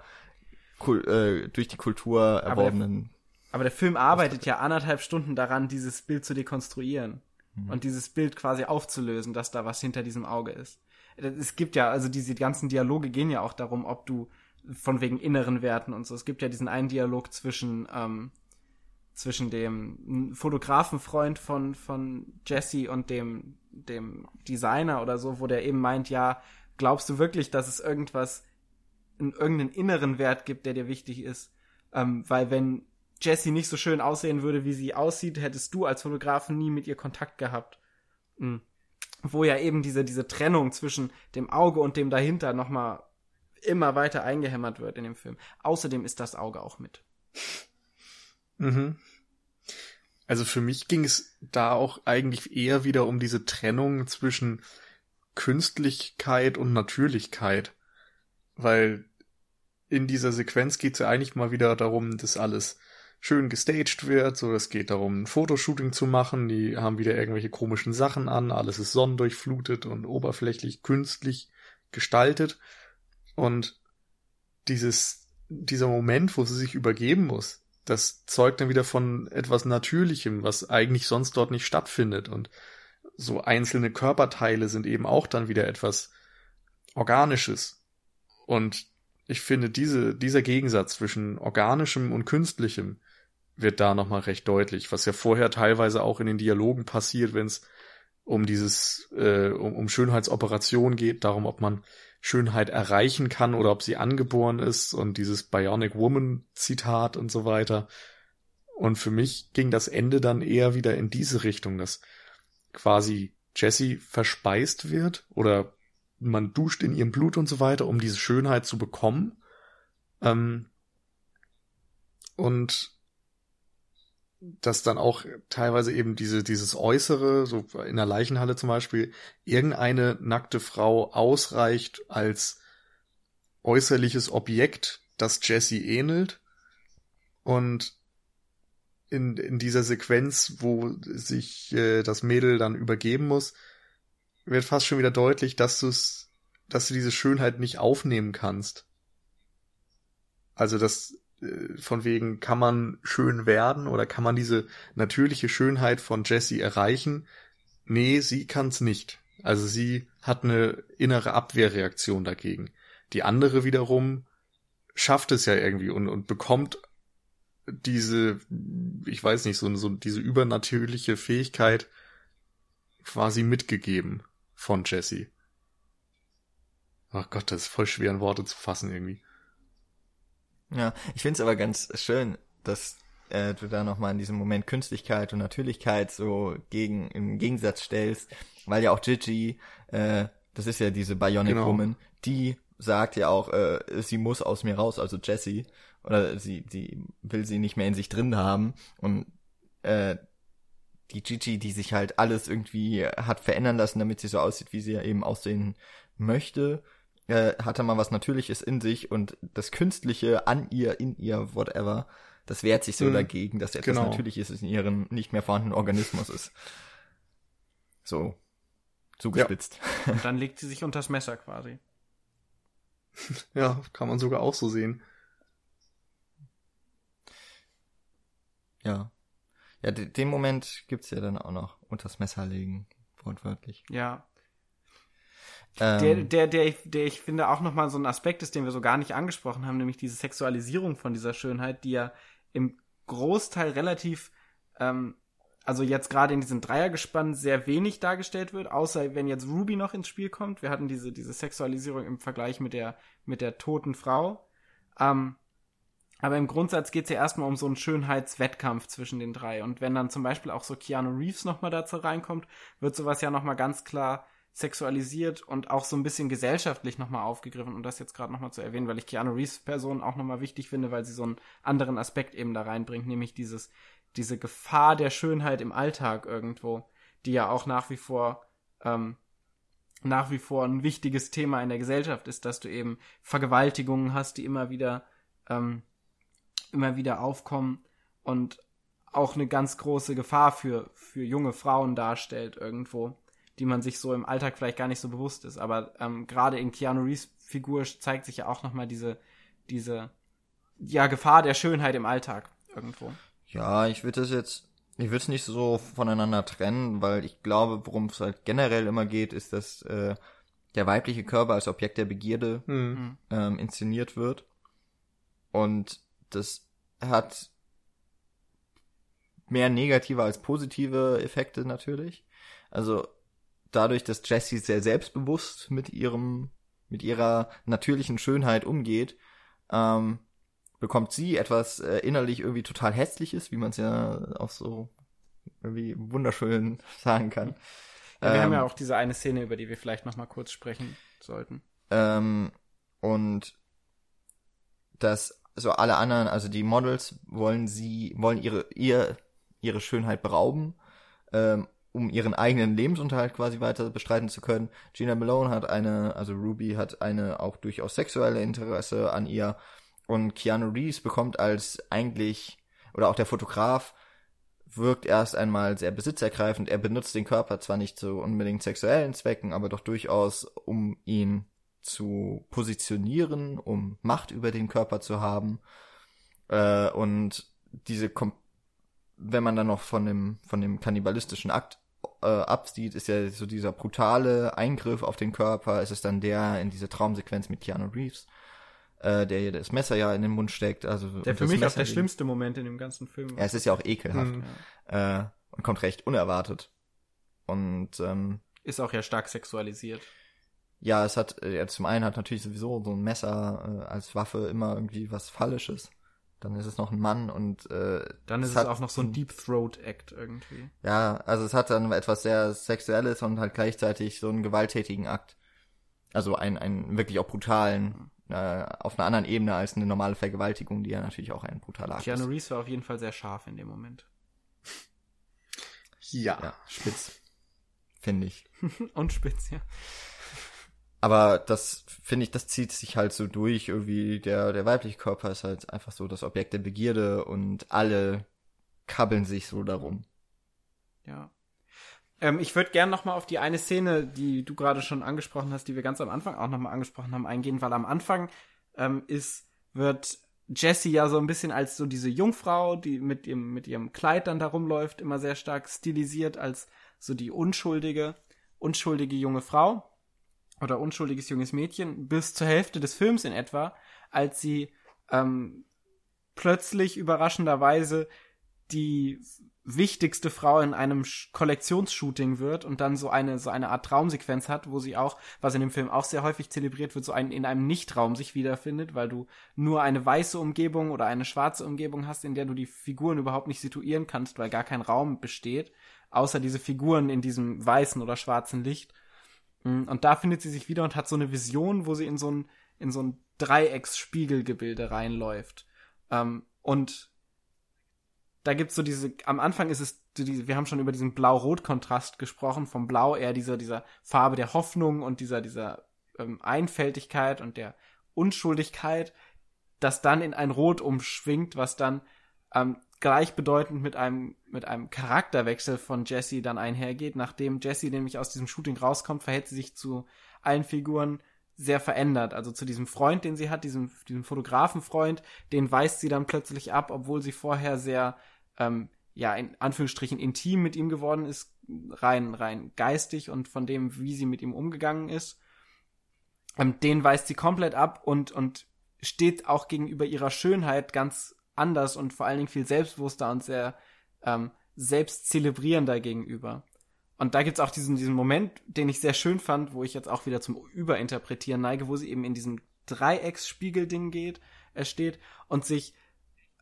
Kul äh, durch die Kultur der- erworbenen. Aber der Film arbeitet ja anderthalb Stunden daran, dieses Bild zu dekonstruieren und dieses Bild quasi aufzulösen, dass da was hinter diesem Auge ist. Es gibt ja, also diese ganzen Dialoge gehen ja auch darum, ob du von wegen inneren Werten und so. Es gibt ja diesen einen Dialog zwischen ähm, zwischen dem Fotografenfreund von von Jesse und dem dem Designer oder so, wo der eben meint, ja, glaubst du wirklich, dass es irgendwas in irgendeinen inneren Wert gibt, der dir wichtig ist? Ähm, weil wenn Jessie nicht so schön aussehen würde, wie sie aussieht, hättest du als Fotografen nie mit ihr Kontakt gehabt. Mhm. Wo ja eben diese, diese Trennung zwischen dem Auge und dem dahinter nochmal immer weiter eingehämmert wird in dem Film. Außerdem ist das Auge auch mit. Mhm. Also für mich ging es da auch eigentlich eher wieder um diese Trennung zwischen Künstlichkeit und Natürlichkeit. Weil in dieser Sequenz geht es ja eigentlich mal wieder darum, dass alles schön gestaged wird. So, es geht darum, ein Fotoshooting zu machen. Die haben wieder irgendwelche komischen Sachen an. Alles ist sonnendurchflutet und oberflächlich künstlich gestaltet. Und dieses, dieser Moment, wo sie sich übergeben muss, das zeugt dann wieder von etwas Natürlichem, was eigentlich sonst dort nicht stattfindet. Und so einzelne Körperteile sind eben auch dann wieder etwas Organisches. Und ich finde, diese, dieser Gegensatz zwischen Organischem und Künstlichem wird da nochmal recht deutlich, was ja vorher teilweise auch in den Dialogen passiert, wenn es um dieses, äh, um, um Schönheitsoperation geht, darum, ob man Schönheit erreichen kann oder ob sie angeboren ist und dieses Bionic Woman Zitat und so weiter. Und für mich ging das Ende dann eher wieder in diese Richtung, dass quasi Jessie verspeist wird oder man duscht in ihrem Blut und so weiter, um diese Schönheit zu bekommen. Ähm, und dass dann auch teilweise eben diese, dieses Äußere, so in der Leichenhalle zum Beispiel, irgendeine nackte Frau ausreicht als äußerliches Objekt, das Jesse ähnelt. Und in, in dieser Sequenz, wo sich äh, das Mädel dann übergeben muss, wird fast schon wieder deutlich, dass du's, dass du diese Schönheit nicht aufnehmen kannst. Also das äh, von wegen kann man schön werden oder kann man diese natürliche Schönheit von Jessie erreichen? Nee, sie kann's nicht. Also sie hat eine innere Abwehrreaktion dagegen. Die andere wiederum schafft es ja irgendwie und, und bekommt diese, ich weiß nicht, so, so diese übernatürliche Fähigkeit quasi mitgegeben von Jesse. Ach Gott, das ist voll schwer in Worte zu fassen irgendwie. Ja, ich find's aber ganz schön, dass äh, du da nochmal in diesem Moment Künstlichkeit und Natürlichkeit so gegen im Gegensatz stellst, weil ja auch Gigi, äh, das ist ja diese Bionic Genau. Woman, die sagt ja auch, äh, sie muss aus mir raus, also Jessie, oder sie, sie will sie nicht mehr in sich drin haben und äh, die Gigi, die sich halt alles irgendwie hat verändern lassen, damit sie so aussieht, wie sie ja eben aussehen möchte, äh, hatte mal was Natürliches in sich und das Künstliche an ihr, in ihr, whatever, das wehrt sich so Mhm. dagegen, dass etwas Genau. Natürliches in ihrem nicht mehr vorhandenen Organismus ist. So. Zugespitzt. Und dann legt sie sich unters Messer quasi. Ja, kann man sogar auch so sehen. Ja. Ja, de den Moment gibt's ja dann auch noch. Unters Messer legen, wortwörtlich. Ja. Ähm, Der, der, der, ich, der ich finde auch nochmal so ein Aspekt ist, den wir so gar nicht angesprochen haben, nämlich diese Sexualisierung von dieser Schönheit, die ja im Großteil relativ, ähm, also jetzt gerade in diesem Dreiergespann sehr wenig dargestellt wird, außer wenn jetzt Ruby noch ins Spiel kommt. Wir hatten diese, diese Sexualisierung im Vergleich mit der, mit der toten Frau. Ähm, aber im Grundsatz geht es ja erstmal um so einen Schönheitswettkampf zwischen den drei. Und wenn dann zum Beispiel auch so Keanu Reeves nochmal dazu reinkommt, wird sowas ja nochmal ganz klar sexualisiert und auch so ein bisschen gesellschaftlich nochmal aufgegriffen. Und das jetzt gerade nochmal zu erwähnen, weil ich Keanu Reeves Person auch nochmal wichtig finde, weil sie so einen anderen Aspekt eben da reinbringt, nämlich dieses, diese Gefahr der Schönheit im Alltag irgendwo, die ja auch nach wie vor ähm, nach wie vor ein wichtiges Thema in der Gesellschaft ist, dass du eben Vergewaltigungen hast, die immer wieder ähm, immer wieder aufkommen und auch eine ganz große Gefahr für, für junge Frauen darstellt irgendwo, die man sich so im Alltag vielleicht gar nicht so bewusst ist. Aber ähm, gerade in Keanu Reeves Figur zeigt sich ja auch nochmal diese, diese ja, Gefahr der Schönheit im Alltag irgendwo. Ja, ich würde das jetzt, ich würde es nicht so voneinander trennen, weil ich glaube, worum es halt generell immer geht, ist, dass äh, der weibliche Körper als Objekt der Begierde Hm. ähm, inszeniert wird. Und das hat mehr negative als positive Effekte natürlich. Also dadurch, dass Jessie sehr selbstbewusst mit ihrem, mit ihrer natürlichen Schönheit umgeht, ähm, bekommt sie etwas äh, innerlich irgendwie total hässliches, wie man es ja auch so irgendwie wunderschön sagen kann. Ja, wir Ähm, haben ja auch diese eine Szene, über die wir vielleicht nochmal kurz sprechen sollten. Ähm, und dass so alle anderen, also die Models wollen sie, wollen ihre, ihr, ihre Schönheit berauben, ähm, um ihren eigenen Lebensunterhalt quasi weiter bestreiten zu können. Gina Malone hat eine, also Ruby hat eine auch durchaus sexuelle Interesse an ihr und Keanu Reeves bekommt als eigentlich, oder auch der Fotograf, wirkt erst einmal sehr besitzergreifend. Er benutzt den Körper zwar nicht zu unbedingt sexuellen Zwecken, aber doch durchaus, um ihn zu positionieren, um Macht über den Körper zu haben. Äh, und diese, Kom wenn man dann noch von dem, von dem kannibalistischen Akt äh, absieht, ist ja so dieser brutale Eingriff auf den Körper. Es ist dann der in diese Traumsequenz mit Keanu Reeves, äh, der ihr das Messer ja in den Mund steckt. Also Der für mich auch Messer der liegt- schlimmste Moment in dem ganzen Film. Ja, es ist ja auch ekelhaft Hm. äh, und kommt recht unerwartet. Und ähm, Ist auch ja stark sexualisiert. ja, es hat, äh, ja, zum einen hat natürlich sowieso so ein Messer äh, als Waffe immer irgendwie was Phallisches. Dann ist es noch ein Mann und äh, Dann ist es hat auch noch so ein Deep Throat Act irgendwie. Ja, also es hat dann etwas sehr Sexuelles und halt gleichzeitig so einen gewalttätigen Akt. Also einen, einen wirklich auch brutalen, äh, auf einer anderen Ebene als eine normale Vergewaltigung, die ja natürlich auch ein brutaler Akt Keanu ist. Reeves war auf jeden Fall sehr scharf in dem Moment. Ja. Ja, spitz. Finde ich. Und spitz, ja. Aber das finde ich, das zieht sich halt so durch. Irgendwie der, der weibliche Körper ist halt einfach so das Objekt der Begierde und alle kabbeln sich so darum. Ja. Ähm, ich würde gern noch mal auf die eine Szene, die du gerade schon angesprochen hast, die wir ganz am Anfang auch noch mal angesprochen haben, eingehen, weil am Anfang ähm, ist, wird Jessie ja so ein bisschen als so diese Jungfrau, die mit ihrem, mit ihrem Kleid dann da rumläuft, immer sehr stark stilisiert als so die unschuldige, unschuldige junge Frau oder unschuldiges junges Mädchen bis zur Hälfte des Films in etwa, als sie ähm, plötzlich überraschenderweise die wichtigste Frau in einem Kollektionsshooting wird und dann so eine so eine Art Traumsequenz hat, wo sie auch, was in dem Film auch sehr häufig zelebriert wird, so ein, in einem Nichtraum sich wiederfindet, weil du nur eine weiße Umgebung oder eine schwarze Umgebung hast, in der du die Figuren überhaupt nicht situieren kannst, weil gar kein Raum besteht, außer diese Figuren in diesem weißen oder schwarzen Licht. Mm, und da findet sie sich wieder und hat so eine Vision, wo sie in so ein in so ein Dreiecksspiegelgebilde reinläuft. Ähm, und da gibt's so diese, am Anfang ist es, wir haben schon über diesen Blau-Rot-Kontrast gesprochen, vom Blau eher dieser, dieser Farbe der Hoffnung und dieser, dieser ähm, Einfältigkeit und der Unschuldigkeit, das dann in ein Rot umschwingt, was dann ähm, gleichbedeutend mit einem, mit einem Charakterwechsel von Jesse dann einhergeht. Nachdem Jesse nämlich aus diesem Shooting rauskommt, verhält sie sich zu allen Figuren sehr verändert. Also zu diesem Freund, den sie hat, diesem, diesem Fotografenfreund, den weist sie dann plötzlich ab, obwohl sie vorher sehr ähm, ja, in Anführungsstrichen intim mit ihm geworden ist, rein, rein geistig und von dem, wie sie mit ihm umgegangen ist. Ähm, den weist sie komplett ab und, und steht auch gegenüber ihrer Schönheit ganz anders und vor allen Dingen viel selbstbewusster und sehr ähm, selbst zelebrierender gegenüber. Und da gibt's auch diesen, diesen Moment, den ich sehr schön fand, wo ich jetzt auch wieder zum Überinterpretieren neige, wo sie eben in diesem Dreiecksspiegelding geht, er steht und sich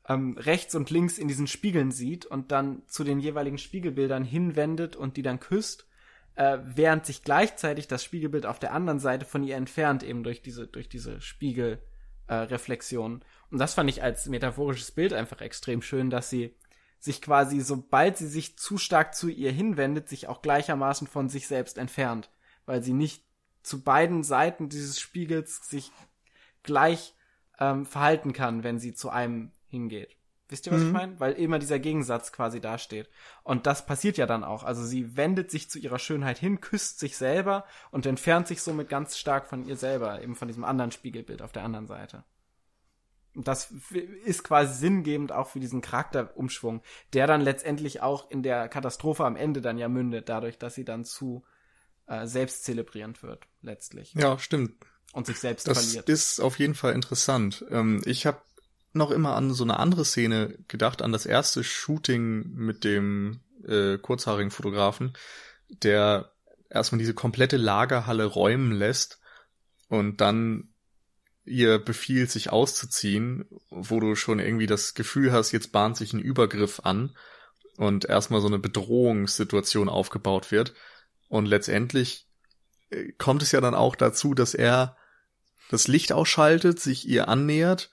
ähm, rechts und links in diesen Spiegeln sieht und dann zu den jeweiligen Spiegelbildern hinwendet und die dann küsst, äh, während sich gleichzeitig das Spiegelbild auf der anderen Seite von ihr entfernt, eben durch diese, durch diese Spiegelreflexion. Äh, und das fand ich als metaphorisches Bild einfach extrem schön, dass sie sich quasi, sobald sie sich zu stark zu ihr hinwendet, sich auch gleichermaßen von sich selbst entfernt, weil sie nicht zu beiden Seiten dieses Spiegels sich gleich ähm, verhalten kann, wenn sie zu einem hingeht. Wisst ihr, was mhm. ich meine? Weil immer dieser Gegensatz quasi dasteht. Und das passiert ja dann auch. Also sie wendet sich zu ihrer Schönheit hin, küsst sich selber und entfernt sich somit ganz stark von ihr selber, eben von diesem anderen Spiegelbild auf der anderen Seite. Das ist quasi sinngebend auch für diesen Charakterumschwung, der dann letztendlich auch in der Katastrophe am Ende dann ja mündet, dadurch, dass sie dann zu äh, selbst zelebrierend wird, letztlich. Ja, stimmt. Und sich selbst das verliert. Das ist auf jeden Fall interessant. Ähm, ich habe noch immer an so eine andere Szene gedacht, an das erste Shooting mit dem äh, kurzhaarigen Fotografen, der erstmal diese komplette Lagerhalle räumen lässt und dann ihr befiehlt, sich auszuziehen, wo du schon irgendwie das Gefühl hast, jetzt bahnt sich ein Übergriff an und erstmal so eine Bedrohungssituation aufgebaut wird. Und letztendlich äh, kommt es ja dann auch dazu, dass er das Licht ausschaltet, sich ihr annähert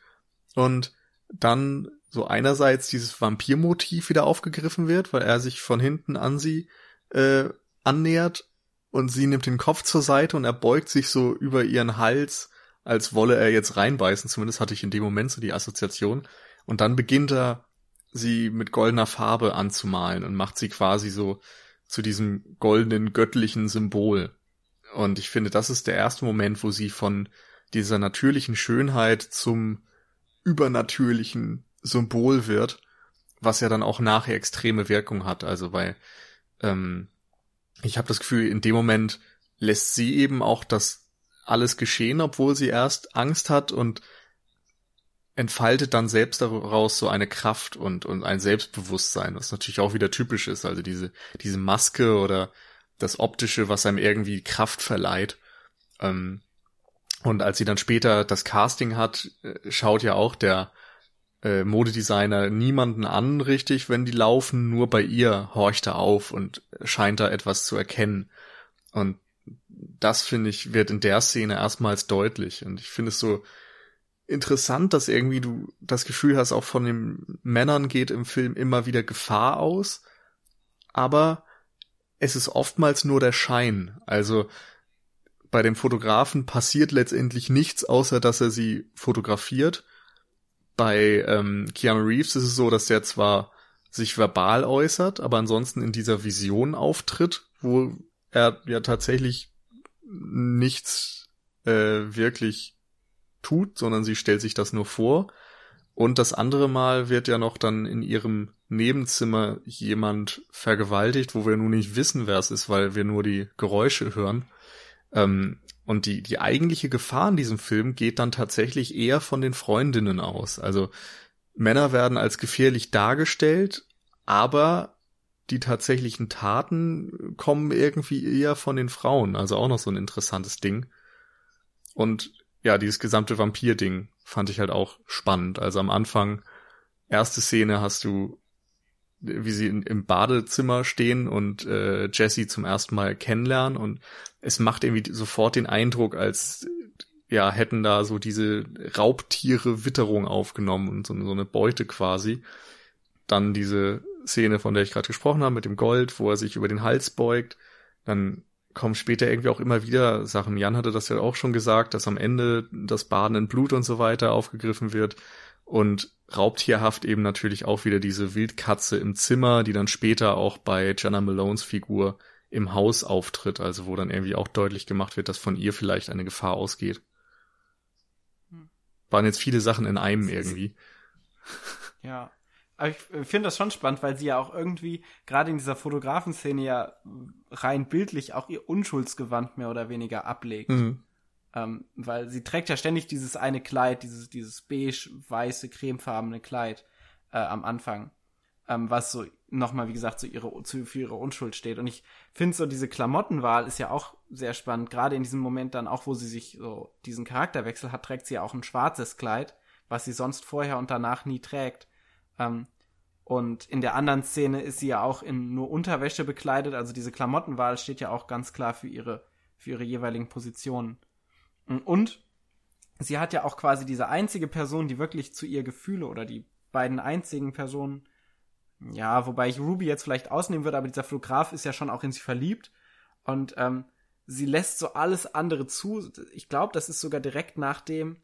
und dann so einerseits dieses Vampirmotiv wieder aufgegriffen wird, weil er sich von hinten an sie äh, annähert und sie nimmt den Kopf zur Seite und er beugt sich so über ihren Hals, als wolle er jetzt reinbeißen. Zumindest hatte ich in dem Moment so die Assoziation. Und dann beginnt er, sie mit goldener Farbe anzumalen und macht sie quasi so zu diesem goldenen göttlichen Symbol. Und ich finde, das ist der erste Moment, wo sie von dieser natürlichen Schönheit zum übernatürlichen Symbol wird, was ja dann auch nachher extreme Wirkung hat. Also weil ähm, ich habe das Gefühl, in dem Moment lässt sie eben auch das alles geschehen, obwohl sie erst Angst hat und entfaltet dann selbst daraus so eine Kraft und, und ein Selbstbewusstsein, was natürlich auch wieder typisch ist. Also diese, diese Maske oder das Optische, was einem irgendwie Kraft verleiht. Ähm, und als sie dann später das Casting hat, äh, schaut ja auch der äh, Modedesigner niemanden an, richtig, wenn die laufen, nur bei ihr horcht er auf und scheint da etwas zu erkennen. Und das, finde ich, wird in der Szene erstmals deutlich. Und ich finde es so interessant, dass irgendwie du das Gefühl hast, auch von den Männern geht im Film immer wieder Gefahr aus. Aber es ist oftmals nur der Schein. Also bei dem Fotografen passiert letztendlich nichts, außer dass er sie fotografiert. Bei ähm, Keanu Reeves ist es so, dass er zwar sich verbal äußert, aber ansonsten in dieser Vision auftritt, wo er ja tatsächlich nichts äh, wirklich tut, sondern sie stellt sich das nur vor. Und das andere Mal wird ja noch dann in ihrem Nebenzimmer jemand vergewaltigt, wo wir nun nicht wissen, wer es ist, weil wir nur die Geräusche hören. Ähm, und die, die eigentliche Gefahr in diesem Film geht dann tatsächlich eher von den Freundinnen aus. Also Männer werden als gefährlich dargestellt, aber die tatsächlichen Taten kommen irgendwie eher von den Frauen. Also auch noch so ein interessantes Ding. Und ja, dieses gesamte Vampir-Ding fand ich halt auch spannend. Also am Anfang, erste Szene hast du, wie sie in, im Badezimmer stehen und äh, Jesse zum ersten Mal kennenlernen und es macht irgendwie sofort den Eindruck, als ja, hätten da so diese Raubtiere Witterung aufgenommen und so, so eine Beute quasi. Dann diese Szene, von der ich gerade gesprochen habe, mit dem Gold, wo er sich über den Hals beugt. Dann kommen später irgendwie auch immer wieder Sachen. Jan hatte das ja auch schon gesagt, dass am Ende das Baden in Blut und so weiter aufgegriffen wird. Und raubtierhaft eben natürlich auch wieder diese Wildkatze im Zimmer, die dann später auch bei Jenna Malones Figur im Haus auftritt, also wo dann irgendwie auch deutlich gemacht wird, dass von ihr vielleicht eine Gefahr ausgeht. Hm. Waren jetzt viele Sachen in einem irgendwie. Ja, aber ich finde das schon spannend, weil sie ja auch irgendwie, gerade in dieser Fotografenszene ja rein bildlich auch ihr Unschuldsgewand mehr oder weniger ablegt. Mhm. Ähm, weil sie trägt ja ständig dieses eine Kleid, dieses, dieses beige, weiße, cremefarbene Kleid äh, am Anfang. Ähm, was so nochmal, wie gesagt, so ihre, zu, für ihre Unschuld steht. Und ich finde so, diese Klamottenwahl ist ja auch sehr spannend. Gerade in diesem Moment dann auch, wo sie sich so diesen Charakterwechsel hat, trägt sie ja auch ein schwarzes Kleid, was sie sonst vorher und danach nie trägt. Ähm, und in der anderen Szene ist sie ja auch in nur Unterwäsche bekleidet. Also diese Klamottenwahl steht ja auch ganz klar für ihre, für ihre jeweiligen Positionen. Und sie hat ja auch quasi diese einzige Person, die wirklich zu ihr Gefühle oder die beiden einzigen Personen, ja, wobei ich Ruby jetzt vielleicht ausnehmen würde, aber dieser Fotograf ist ja schon auch in sie verliebt. Und ähm, sie lässt so alles andere zu. Ich glaube, das ist sogar direkt nach dem,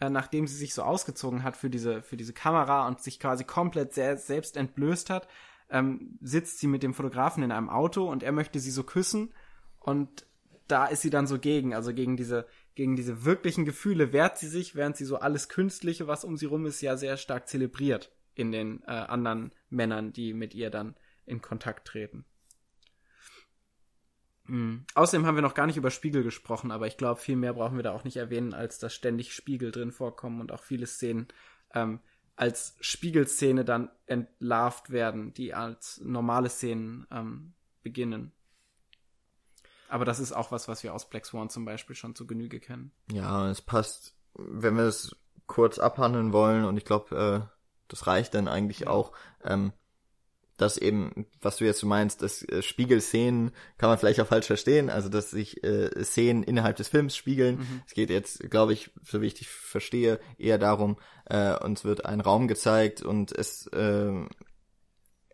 äh, nachdem sie sich so ausgezogen hat für diese, für diese Kamera und sich quasi komplett sehr, selbst entblößt hat, ähm, sitzt sie mit dem Fotografen in einem Auto und er möchte sie so küssen und da ist sie dann so gegen, also gegen diese, gegen diese wirklichen Gefühle wehrt sie sich, während sie so alles Künstliche, was um sie rum ist, ja sehr stark zelebriert in den äh, anderen Männern, die mit ihr dann in Kontakt treten. Mhm. Außerdem haben wir noch gar nicht über Spiegel gesprochen, aber ich glaube, viel mehr brauchen wir da auch nicht erwähnen, als dass ständig Spiegel drin vorkommen und auch viele Szenen ähm, als Spiegelszene dann entlarvt werden, die als normale Szenen ähm, beginnen. Aber das ist auch was, was wir aus Black Swan zum Beispiel schon zu Genüge kennen. Ja, es passt, wenn wir es kurz abhandeln wollen, und ich glaube, äh, das reicht dann eigentlich auch. Ähm, dass eben, was du jetzt meinst, dass äh, Spiegelszenen kann man vielleicht auch falsch verstehen, also dass sich äh, Szenen innerhalb des Films spiegeln. Mhm. Es geht jetzt, glaube ich, so wie ich dich verstehe, eher darum, äh, uns wird ein Raum gezeigt und es äh,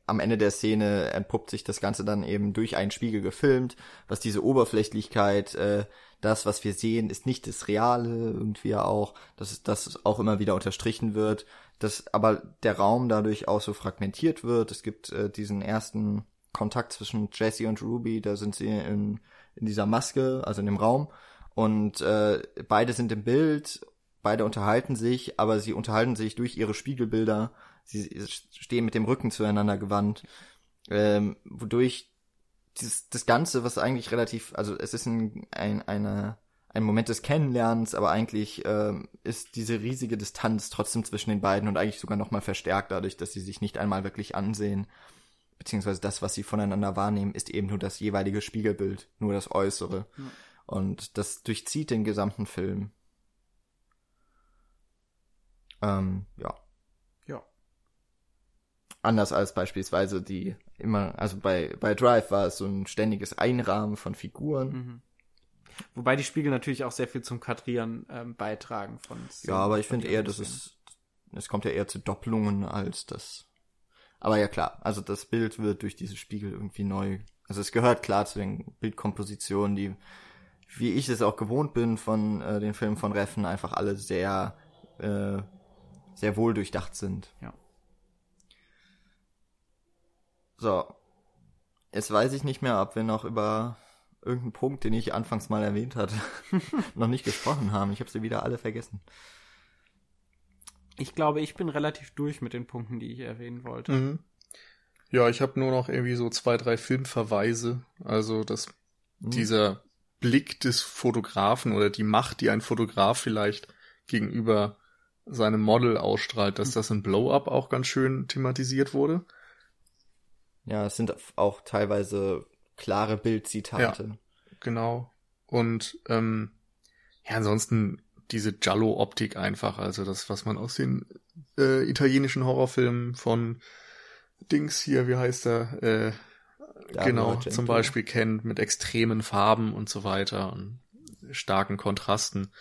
am Ende der Szene entpuppt sich das Ganze dann eben durch einen Spiegel gefilmt, was diese Oberflächlichkeit, äh, das, was wir sehen, ist nicht das Reale irgendwie auch, dass das auch immer wieder unterstrichen wird dass aber der Raum dadurch auch so fragmentiert wird. Es gibt äh, diesen ersten Kontakt zwischen Jesse und Ruby, da sind sie in, in dieser Maske, also in dem Raum und äh, beide sind im Bild, beide unterhalten sich, aber sie unterhalten sich durch ihre Spiegelbilder. Sie stehen mit dem Rücken zueinander gewandt, ähm, wodurch dieses, das Ganze, was eigentlich relativ, also es ist ein, ein, eine ein Moment des Kennenlernens, aber eigentlich äh, ist diese riesige Distanz trotzdem zwischen den beiden und eigentlich sogar nochmal verstärkt dadurch, dass sie sich nicht einmal wirklich ansehen. Beziehungsweise das, was sie voneinander wahrnehmen, ist eben nur das jeweilige Spiegelbild, nur das Äußere. Mhm. Und das durchzieht den gesamten Film. Ähm, ja. Ja. Anders als beispielsweise die immer, also bei, bei Drive war es so ein ständiges Einrahmen von Figuren. Mhm Wobei die Spiegel natürlich auch sehr viel zum Kadrieren ähm, beitragen von. Szenen, ja, aber ich finde eher, dass es, es kommt ja eher zu Doppelungen als das. Aber ja klar, also das Bild wird durch diese Spiegel irgendwie neu. Also es gehört klar zu den Bildkompositionen, die, wie ich es auch gewohnt bin von äh, den Filmen von Reffen, einfach alle sehr, äh, sehr wohl durchdacht sind. Ja. So. Jetzt weiß ich nicht mehr, ob wir noch über irgendeinen Punkt, den ich anfangs mal erwähnt hatte, noch nicht gesprochen haben. Ich habe sie wieder alle vergessen. Ich glaube, ich bin relativ durch mit den Punkten, die ich erwähnen wollte. Mhm. Ja, ich habe nur noch irgendwie so zwei, drei Filmverweise. Also, dass mhm. dieser Blick des Fotografen oder die Macht, die ein Fotograf vielleicht gegenüber seinem Model ausstrahlt, dass das in Blow-Up auch ganz schön thematisiert wurde. Ja, es sind auch teilweise klare Bildzitate. Ja, genau. Und ähm, ja, ansonsten diese Giallo-Optik einfach, also das, was man aus den äh, italienischen Horrorfilmen von Dings hier, wie heißt er, äh, genau, Argento. zum Beispiel kennt, mit extremen Farben und so weiter und starken Kontrasten,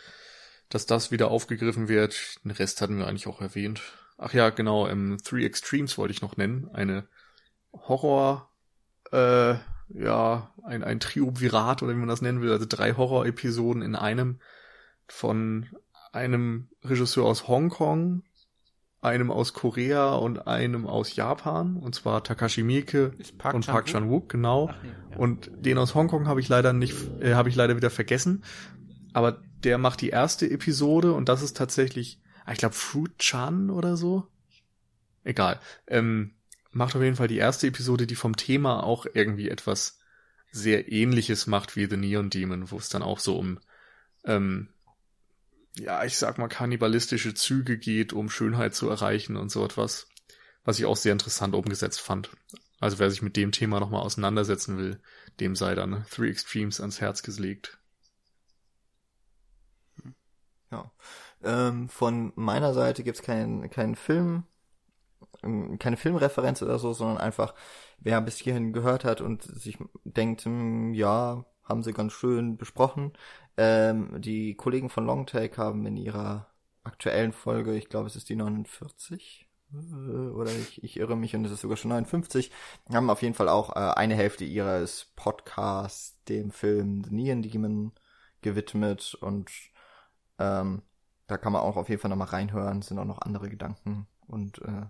dass das wieder aufgegriffen wird. Den Rest hatten wir eigentlich auch erwähnt. Ach ja, genau, ähm, Three Extremes wollte ich noch nennen. Eine Horror, äh, ja, ein, ein Triumvirat oder wie man das nennen will, also drei Horror-Episoden in einem von einem Regisseur aus Hongkong, einem aus Korea und einem aus Japan, und zwar Takashi Miike Park und Park Chan-wook, genau. Ach, ja. Und den aus Hongkong habe ich leider nicht, äh, habe ich leider wieder vergessen. Aber der macht die erste Episode und das ist tatsächlich, ah, ich glaube Fruit Chan oder so. Egal. Ähm, macht auf jeden Fall die erste Episode, die vom Thema auch irgendwie etwas sehr ähnliches macht wie The Neon Demon, wo es dann auch so um ähm, ja, ich sag mal, kannibalistische Züge geht, um Schönheit zu erreichen und so etwas, was ich auch sehr interessant umgesetzt fand. Also wer sich mit dem Thema nochmal auseinandersetzen will, dem sei dann Three Extremes ans Herz gelegt. Ja. Ähm, von meiner Seite gibt's keinen keinen Film, keine Filmreferenz oder so, sondern einfach, wer bis hierhin gehört hat und sich denkt, hm, ja, haben sie ganz schön besprochen. Ähm, die Kollegen von Longtake haben in ihrer aktuellen Folge, ich glaube es ist die 49, äh, oder ich, ich irre mich und es ist sogar schon 59, haben auf jeden Fall auch äh, eine Hälfte ihres Podcasts dem Film The Neon Demon gewidmet und ähm, da kann man auch auf jeden Fall nochmal reinhören, es sind auch noch andere Gedanken und äh,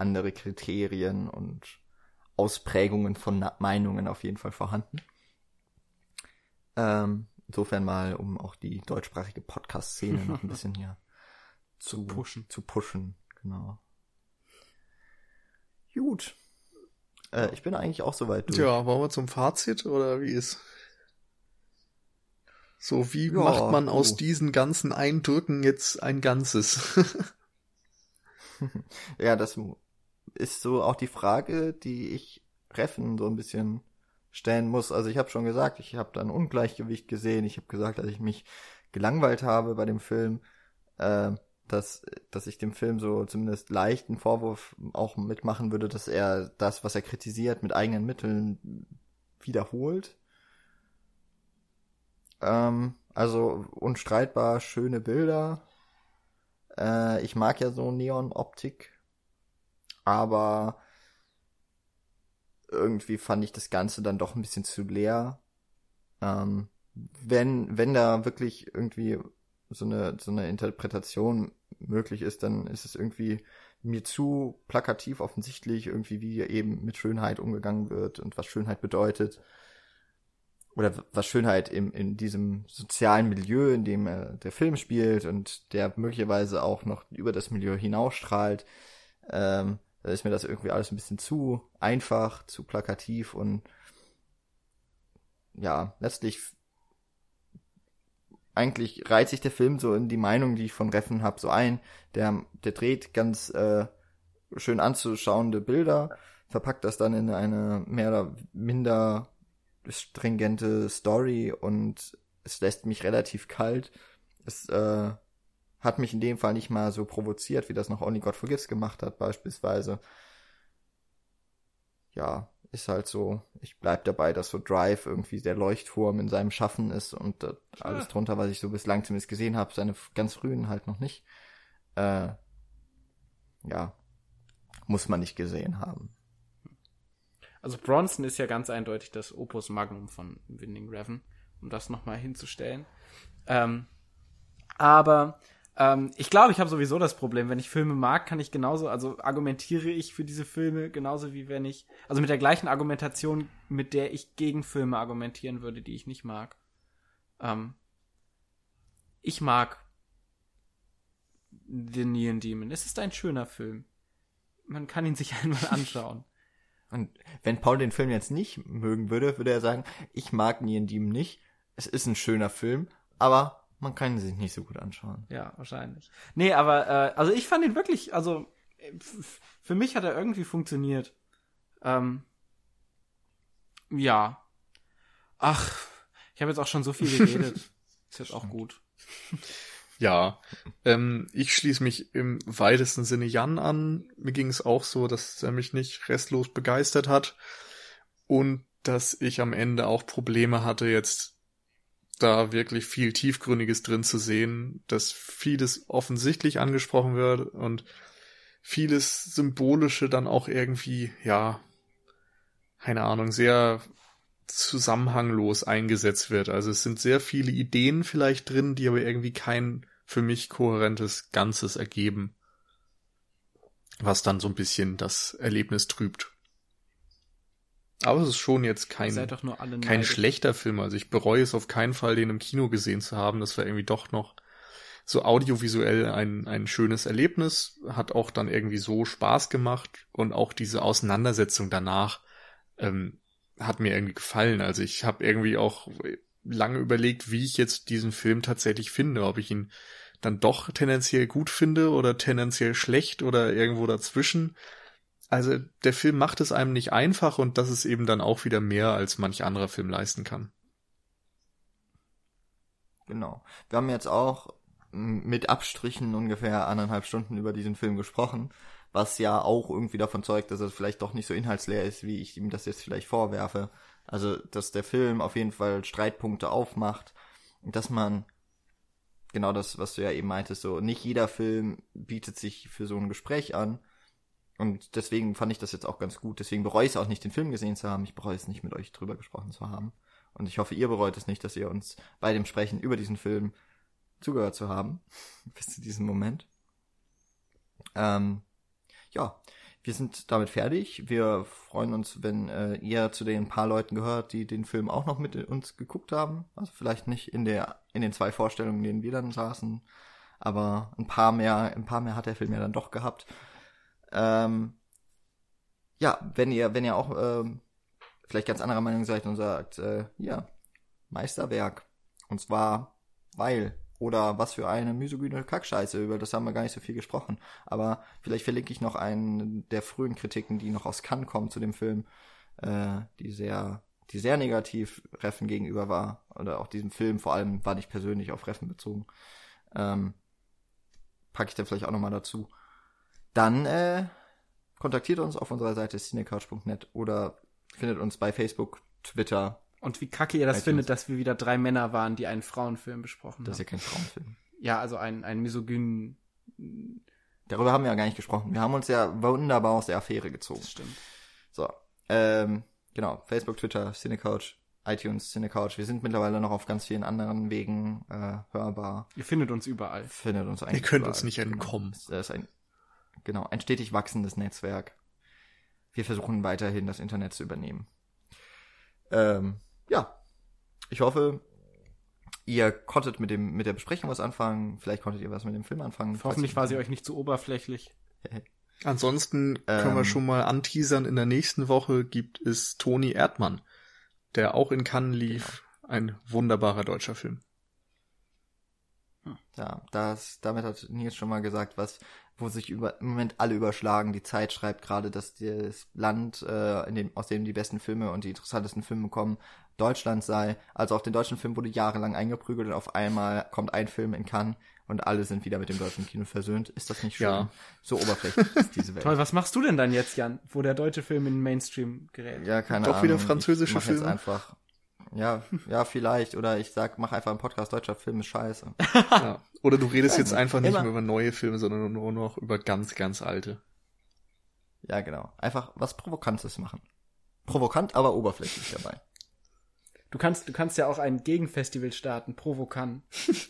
andere Kriterien und Ausprägungen von Meinungen auf jeden Fall vorhanden. Ähm, insofern mal, um auch die deutschsprachige Podcast-Szene noch ein bisschen hier zu, pushen. Zu pushen, genau. Gut. Äh, ich bin eigentlich auch soweit durch. Ja, wollen wir zum Fazit oder wie ist? So, wie ja, macht man aus diesen ganzen Eindrücken jetzt ein Ganzes? ja, das ist so auch die Frage, die ich Reffen so ein bisschen stellen muss. Also ich habe schon gesagt, ich habe da ein Ungleichgewicht gesehen. Ich habe gesagt, dass ich mich gelangweilt habe bei dem Film, äh, dass, dass ich dem Film so zumindest leichten Vorwurf auch mitmachen würde, dass er das, was er kritisiert, mit eigenen Mitteln wiederholt. Ähm, also unstreitbar schöne Bilder. Äh, ich mag ja so Neon-Optik, aber irgendwie fand ich das Ganze dann doch ein bisschen zu leer. Ähm, wenn, wenn da wirklich irgendwie so eine, so eine Interpretation möglich ist, dann ist es irgendwie mir zu plakativ offensichtlich, irgendwie wie eben mit Schönheit umgegangen wird und was Schönheit bedeutet. Oder was Schönheit im, in diesem sozialen Milieu, in dem äh, der Film spielt und der möglicherweise auch noch über das Milieu hinausstrahlt. Ähm, da ist mir das irgendwie alles ein bisschen zu einfach, zu plakativ und ja, letztlich eigentlich reiht sich der Film so in die Meinung, die ich von Reffen habe, so ein. Der, der dreht ganz äh, schön anzuschauende Bilder, verpackt das dann in eine mehr oder minder stringente Story und es lässt mich relativ kalt. Es äh, hat mich in dem Fall nicht mal so provoziert, wie das noch Only God Forgives gemacht hat, beispielsweise. Ja, ist halt so, ich bleib dabei, dass so Drive irgendwie der Leuchtturm in seinem Schaffen ist und äh, alles drunter, was ich so bislang zumindest gesehen habe, seine ganz frühen halt noch nicht. Äh, ja, muss man nicht gesehen haben. Also Bronson ist ja ganz eindeutig das Opus Magnum von Winding Reven, um das nochmal hinzustellen. Ähm, aber ähm, ich glaube, ich habe sowieso das Problem, wenn ich Filme mag, kann ich genauso, also argumentiere ich für diese Filme genauso wie wenn ich, also mit der gleichen Argumentation, mit der ich gegen Filme argumentieren würde, die ich nicht mag. Ähm, ich mag The Neon Demon. Es ist ein schöner Film. Man kann ihn sich einmal anschauen. Und wenn Paul den Film jetzt nicht mögen würde, würde er sagen, ich mag Neon Demon nicht. Es ist ein schöner Film, aber man kann ihn sich nicht so gut anschauen. Ja, wahrscheinlich. Nee, aber äh, also ich fand ihn wirklich, also für mich hat er irgendwie funktioniert. Ähm, ja. Ach, ich habe jetzt auch schon so viel geredet. Ist jetzt auch gut. Ja, ähm, ich schließe mich im weitesten Sinne Jan an. Mir ging es auch so, dass er mich nicht restlos begeistert hat und dass ich am Ende auch Probleme hatte, jetzt da wirklich viel Tiefgründiges drin zu sehen, dass vieles offensichtlich angesprochen wird und vieles Symbolische dann auch irgendwie, ja, keine Ahnung, sehr zusammenhanglos eingesetzt wird. Also es sind sehr viele Ideen vielleicht drin, die aber irgendwie kein für mich kohärentes Ganzes ergeben, was dann so ein bisschen das Erlebnis trübt. Aber es ist schon jetzt kein, kein neidisch. schlechter Film. Also ich bereue es auf keinen Fall, den im Kino gesehen zu haben. Das war irgendwie doch noch so audiovisuell ein, ein schönes Erlebnis. Hat auch dann irgendwie so Spaß gemacht und auch diese Auseinandersetzung danach ähm, hat mir irgendwie gefallen. Also ich habe irgendwie auch lange überlegt, wie ich jetzt diesen Film tatsächlich finde, ob ich ihn dann doch tendenziell gut finde oder tendenziell schlecht oder irgendwo dazwischen. Also der Film macht es einem nicht einfach und das ist eben dann auch wieder mehr, als manch anderer Film leisten kann. Genau. Wir haben jetzt auch mit Abstrichen ungefähr anderthalb Stunden über diesen Film gesprochen, was ja auch irgendwie davon zeugt, dass er vielleicht doch nicht so inhaltsleer ist, wie ich ihm das jetzt vielleicht vorwerfe. Also, dass der Film auf jeden Fall Streitpunkte aufmacht, dass man genau das, was du ja eben meintest, so nicht jeder Film bietet sich für so ein Gespräch an. Und deswegen fand ich das jetzt auch ganz gut. Deswegen bereue ich es auch nicht, den Film gesehen zu haben. Ich bereue es nicht, mit euch drüber gesprochen zu haben. Und ich hoffe, ihr bereut es nicht, dass ihr uns bei dem Sprechen über diesen Film zugehört zu haben. Bis zu diesem Moment. Ähm, ja, wir sind damit fertig. Wir freuen uns, wenn äh, ihr zu den paar Leuten gehört, die den Film auch noch mit uns geguckt haben. Also vielleicht nicht in der in den zwei Vorstellungen, in denen wir dann saßen, aber ein paar mehr, ein paar mehr hat der Film ja dann doch gehabt. Ähm, ja, wenn ihr wenn ihr auch ähm, vielleicht ganz anderer Meinung seid und sagt, äh, ja, Meisterwerk. Und zwar, weil oder was für eine misogyne Kackscheiße, über das haben wir gar nicht so viel gesprochen. Aber vielleicht verlinke ich noch einen der frühen Kritiken, die noch aus Cannes kommen zu dem Film, äh, die sehr, die sehr negativ Reffen gegenüber war. Oder auch diesem Film, vor allem war nicht persönlich auf Reffen bezogen. Ähm, packe ich dann vielleicht auch nochmal dazu. Dann äh, kontaktiert uns auf unserer Seite cinecouch.net oder findet uns bei Facebook, Twitter. Und wie kacke ihr das iTunes. findet, dass wir wieder drei Männer waren, die einen Frauenfilm besprochen Das ist ja haben. kein Frauenfilm. Ja, also ein, ein misogynen, Darüber haben wir ja gar nicht gesprochen. Wir haben uns ja wunderbar aus der Affäre gezogen. das stimmt. So, ähm, genau, Facebook, Twitter, Cinecouch, iTunes, Cinecouch. Wir sind mittlerweile noch auf ganz vielen anderen Wegen äh, hörbar. Ihr findet uns überall. Findet uns eigentlich Ihr könnt überall. uns nicht entkommen. Genau. Es ist ein, genau, ein stetig wachsendes Netzwerk. Wir versuchen weiterhin das Internet zu übernehmen. Ähm, ja, ich hoffe, ihr konntet mit dem mit der Besprechung was anfangen. Vielleicht konntet ihr was mit dem Film anfangen. Hoffentlich war sie euch nicht zu oberflächlich. Ansonsten können wir Ähm. schon mal anteasern, in der nächsten Woche gibt es Toni Erdmann, der auch in Cannes lief. Ein wunderbarer deutscher Film. Ja, das, damit hat Nils schon mal gesagt, was, wo sich über, im Moment alle überschlagen. Die Zeit schreibt gerade, dass das Land, äh, in dem, aus dem die besten Filme und die interessantesten Filme kommen, Deutschland sei. Also auf den deutschen Film wurde jahrelang eingeprügelt und auf einmal kommt ein Film in Cannes und alle sind wieder mit dem deutschen Kino versöhnt. Ist das nicht schön? Ja. So oberflächlich ist diese Welt. Toll, was machst du denn dann jetzt, Jan, wo der deutsche Film in den Mainstream gerät? Ja, keine Doch Ahnung. wieder französische ich mach jetzt Filme? einfach. Ja, ja, vielleicht. Oder ich sag, mach einfach einen Podcast, deutscher Film ist scheiße. Ja. Oder du redest jetzt nicht. einfach nicht Immer. mehr über neue Filme, sondern nur noch über ganz, ganz alte. Ja, genau. Einfach was Provokantes machen. Provokant, aber oberflächlich dabei. Du kannst, du kannst ja auch ein Gegenfestival starten, Provokan.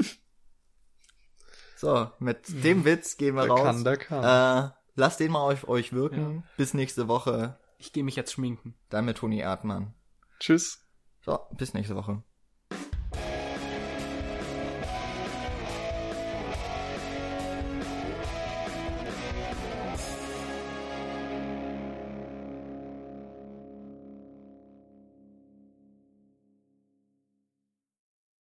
So, mit dem Witz gehen wir Da raus. kann, da kann. Äh, lasst den mal auf euch wirken. Bis nächste Woche. Ich gehe mich jetzt schminken. Dann mit Toni Erdmann. Tschüss. So, bis nächste Woche.